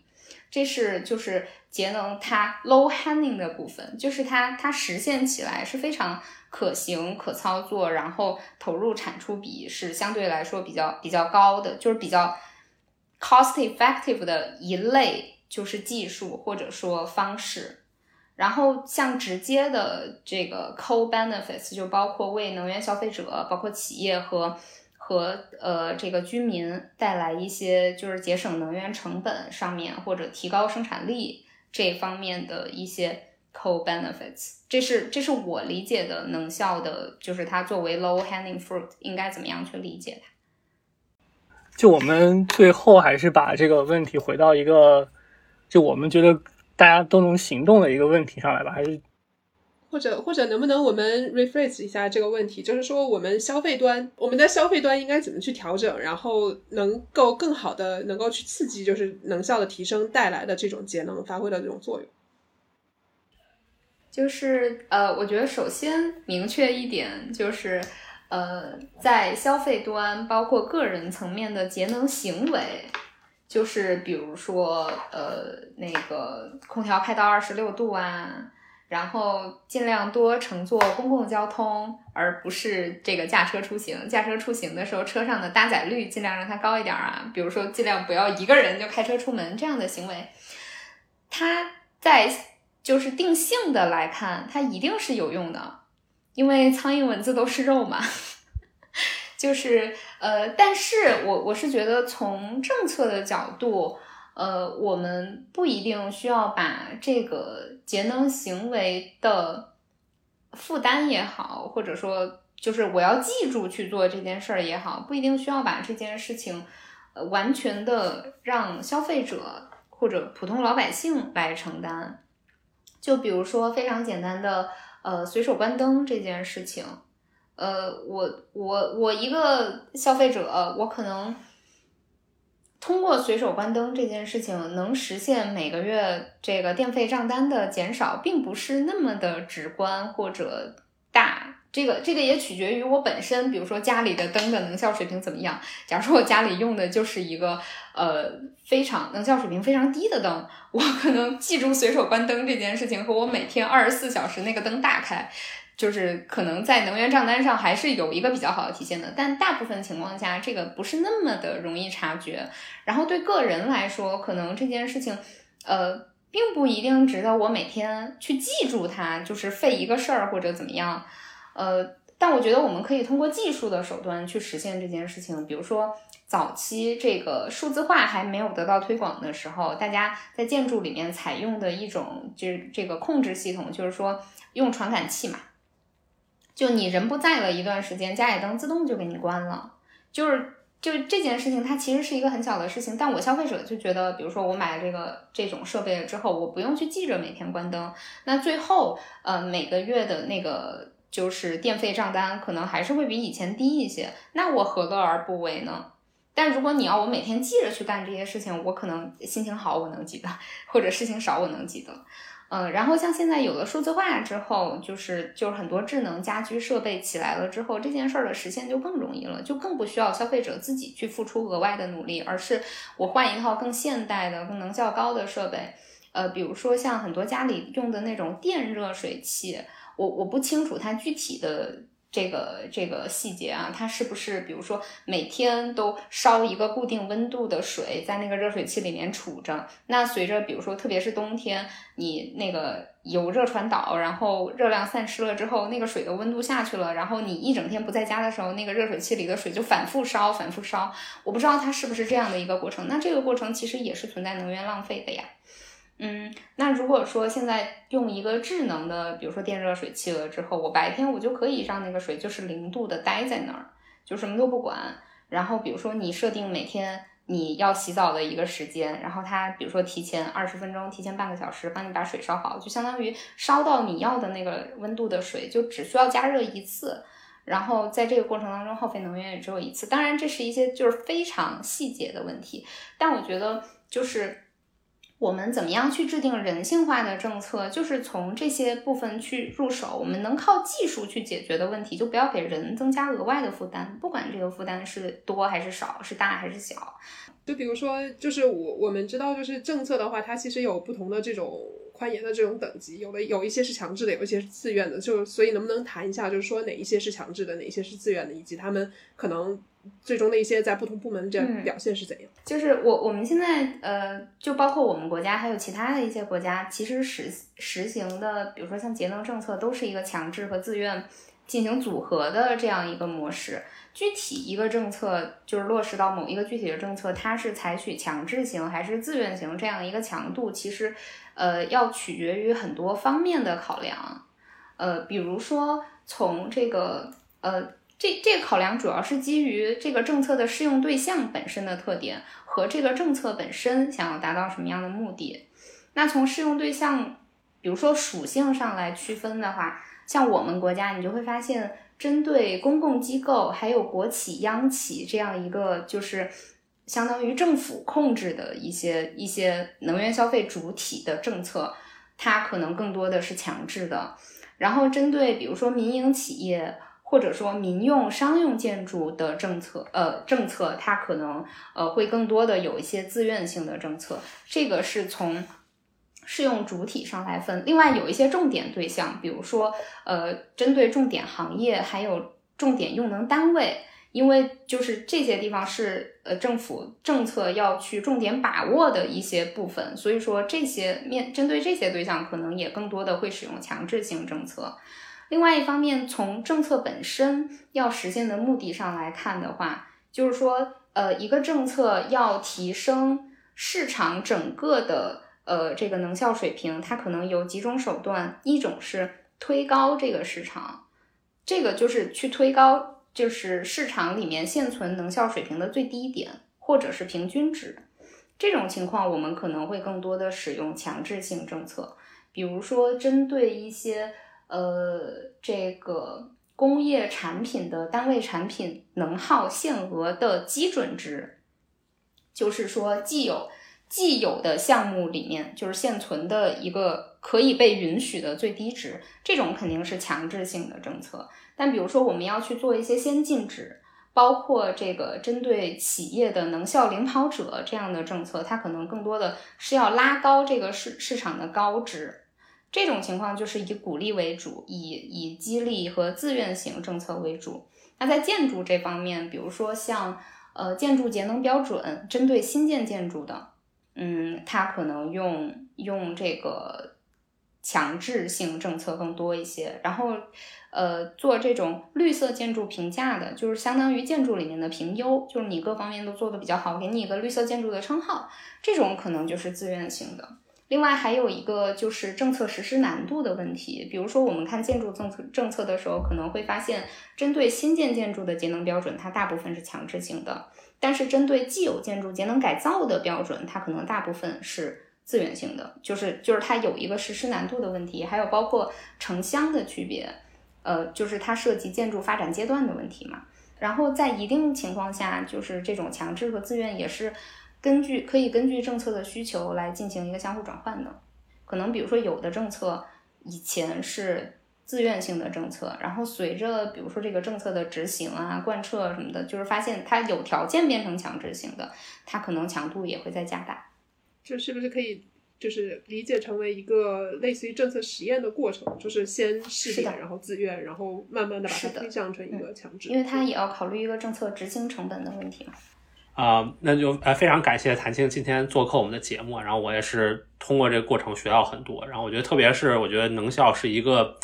这是就是节能它 low hanging 的部分，就是它它实现起来是非常。可行、可操作，然后投入产出比是相对来说比较比较高的，就是比较 cost effective 的一类，就是技术或者说方式。然后像直接的这个 co benefits，就包括为能源消费者、包括企业和和呃这个居民带来一些就是节省能源成本上面或者提高生产力这方面的一些。Co benefits，这是这是我理解的能效的，就是它作为 low hanging fruit，应该怎么样去理解它？就我们最后还是把这个问题回到一个，就我们觉得大家都能行动的一个问题上来吧，还是或者或者能不能我们 rephrase 一下这个问题，就是说我们消费端，我们的消费端应该怎么去调整，然后能够更好的能够去刺激，就是能效的提升带来的这种节能发挥的这种作用。就是呃，我觉得首先明确一点，就是呃，在消费端，包括个人层面的节能行为，就是比如说呃，那个空调开到二十六度啊，然后尽量多乘坐公共交通，而不是这个驾车出行。驾车出行的时候，车上的搭载率尽量让它高一点啊，比如说尽量不要一个人就开车出门这样的行为，它在。就是定性的来看，它一定是有用的，因为苍蝇蚊子都是肉嘛。就是呃，但是我我是觉得从政策的角度，呃，我们不一定需要把这个节能行为的负担也好，或者说就是我要记住去做这件事儿也好，不一定需要把这件事情呃完全的让消费者或者普通老百姓来承担。就比如说非常简单的，呃，随手关灯这件事情，呃，我我我一个消费者，我可能通过随手关灯这件事情，能实现每个月这个电费账单的减少，并不是那么的直观或者大。这个这个也取决于我本身，比如说家里的灯的能效水平怎么样。假如说我家里用的就是一个呃非常能效水平非常低的灯，我可能记住随手关灯这件事情和我每天二十四小时那个灯大开，就是可能在能源账单上还是有一个比较好的体现的。但大部分情况下，这个不是那么的容易察觉。然后对个人来说，可能这件事情呃。并不一定值得我每天去记住它，就是费一个事儿或者怎么样。呃，但我觉得我们可以通过技术的手段去实现这件事情。比如说，早期这个数字化还没有得到推广的时候，大家在建筑里面采用的一种就是这个控制系统，就是说用传感器嘛。就你人不在了一段时间，家里灯自动就给你关了。就是就这件事情，它其实是一个很小的事情，但我消费者就觉得，比如说我买了这个这种设备了之后，我不用去记着每天关灯，那最后呃每个月的那个就是电费账单可能还是会比以前低一些，那我何乐而不为呢？但如果你要我每天记着去干这些事情，我可能心情好我能记得，或者事情少我能记得。嗯，然后像现在有了数字化之后，就是就是很多智能家居设备起来了之后，这件事儿的实现就更容易了，就更不需要消费者自己去付出额外的努力，而是我换一套更现代的、更能效高的设备。呃，比如说像很多家里用的那种电热水器，我我不清楚它具体的。这个这个细节啊，它是不是比如说每天都烧一个固定温度的水在那个热水器里面储着？那随着比如说特别是冬天，你那个由热传导，然后热量散失了之后，那个水的温度下去了，然后你一整天不在家的时候，那个热水器里的水就反复烧，反复烧。我不知道它是不是这样的一个过程。那这个过程其实也是存在能源浪费的呀。嗯，那如果说现在用一个智能的，比如说电热水器了之后，我白天我就可以让那个水就是零度的待在那儿，就什么都不管。然后比如说你设定每天你要洗澡的一个时间，然后它比如说提前二十分钟，提前半个小时帮你把水烧好，就相当于烧到你要的那个温度的水，就只需要加热一次。然后在这个过程当中耗费能源也只有一次。当然这是一些就是非常细节的问题，但我觉得就是。我们怎么样去制定人性化的政策？就是从这些部分去入手。我们能靠技术去解决的问题，就不要给人增加额外的负担，不管这个负担是多还是少，是大还是小。就比如说，就是我我们知道，就是政策的话，它其实有不同的这种宽严的这种等级，有的有一些是强制的，有一些是自愿的。就所以能不能谈一下，就是说哪一些是强制的，哪一些是自愿的，以及他们可能。最终的一些在不同部门这样表现是怎样？就是我我们现在呃，就包括我们国家还有其他的一些国家，其实实实行的，比如说像节能政策，都是一个强制和自愿进行组合的这样一个模式。具体一个政策就是落实到某一个具体的政策，它是采取强制型还是自愿型这样一个强度，其实呃要取决于很多方面的考量。呃，比如说从这个呃。这这个考量主要是基于这个政策的适用对象本身的特点和这个政策本身想要达到什么样的目的。那从适用对象，比如说属性上来区分的话，像我们国家，你就会发现，针对公共机构还有国企、央企这样一个就是相当于政府控制的一些一些能源消费主体的政策，它可能更多的是强制的。然后针对比如说民营企业。或者说民用商用建筑的政策，呃，政策它可能呃会更多的有一些自愿性的政策，这个是从适用主体上来分。另外有一些重点对象，比如说呃，针对重点行业还有重点用能单位，因为就是这些地方是呃政府政策要去重点把握的一些部分，所以说这些面针对这些对象，可能也更多的会使用强制性政策。另外一方面，从政策本身要实现的目的上来看的话，就是说，呃，一个政策要提升市场整个的呃这个能效水平，它可能有几种手段，一种是推高这个市场，这个就是去推高就是市场里面现存能效水平的最低点或者是平均值，这种情况我们可能会更多的使用强制性政策，比如说针对一些。呃，这个工业产品的单位产品能耗限额的基准值，就是说既有既有的项目里面，就是现存的一个可以被允许的最低值，这种肯定是强制性的政策。但比如说我们要去做一些先进值，包括这个针对企业的能效领跑者这样的政策，它可能更多的是要拉高这个市市场的高值。这种情况就是以鼓励为主，以以激励和自愿型政策为主。那在建筑这方面，比如说像呃建筑节能标准，针对新建建筑的，嗯，它可能用用这个强制性政策更多一些，然后呃做这种绿色建筑评价的，就是相当于建筑里面的评优，就是你各方面都做的比较好，给你一个绿色建筑的称号，这种可能就是自愿性的。另外还有一个就是政策实施难度的问题，比如说我们看建筑政策政策的时候，可能会发现，针对新建建筑的节能标准，它大部分是强制性的，但是针对既有建筑节能改造的标准，它可能大部分是自愿性的，就是就是它有一个实施难度的问题，还有包括城乡的区别，呃，就是它涉及建筑发展阶段的问题嘛。然后在一定情况下，就是这种强制和自愿也是。根据可以根据政策的需求来进行一个相互转换的，可能比如说有的政策以前是自愿性的政策，然后随着比如说这个政策的执行啊、贯彻什么的，就是发现它有条件变成强制性的，它可能强度也会在加大。这是不是可以就是理解成为一个类似于政策实验的过程？就是先试点，然后自愿，然后慢慢的把它推向成一个强制。因为它也要考虑一个政策执行成本的问题嘛。啊，那就呃非常感谢谭青今天做客我们的节目，然后我也是通过这个过程学到很多，然后我觉得特别是我觉得能效是一个。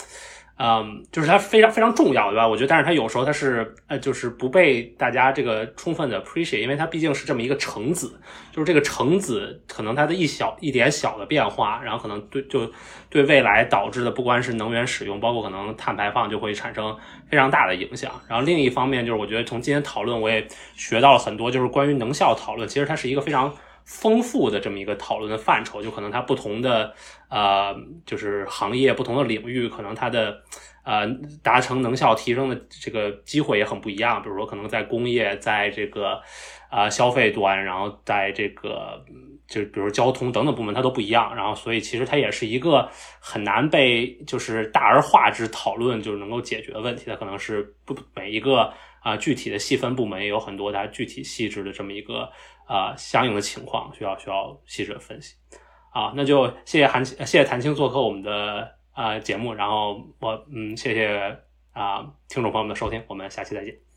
嗯，就是它非常非常重要，对吧？我觉得，但是它有时候它是呃，就是不被大家这个充分的 appreciate，因为它毕竟是这么一个橙子，就是这个橙子可能它的一小一点小的变化，然后可能对就对未来导致的不光是能源使用，包括可能碳排放就会产生非常大的影响。然后另一方面就是，我觉得从今天讨论我也学到了很多，就是关于能效讨论，其实它是一个非常。丰富的这么一个讨论的范畴，就可能它不同的呃，就是行业不同的领域，可能它的呃达成能效提升的这个机会也很不一样。比如说，可能在工业，在这个啊消费端，然后在这个就比如交通等等部门，它都不一样。然后，所以其实它也是一个很难被就是大而化之讨论就是能够解决的问题。它可能是不每一个啊具体的细分部门也有很多它具体细致的这么一个。啊，相应的情况需要需要细致的分析，啊，那就谢谢韩谢谢谭青做客我们的啊节目，然后我嗯谢谢啊听众朋友们的收听，我们下期再见。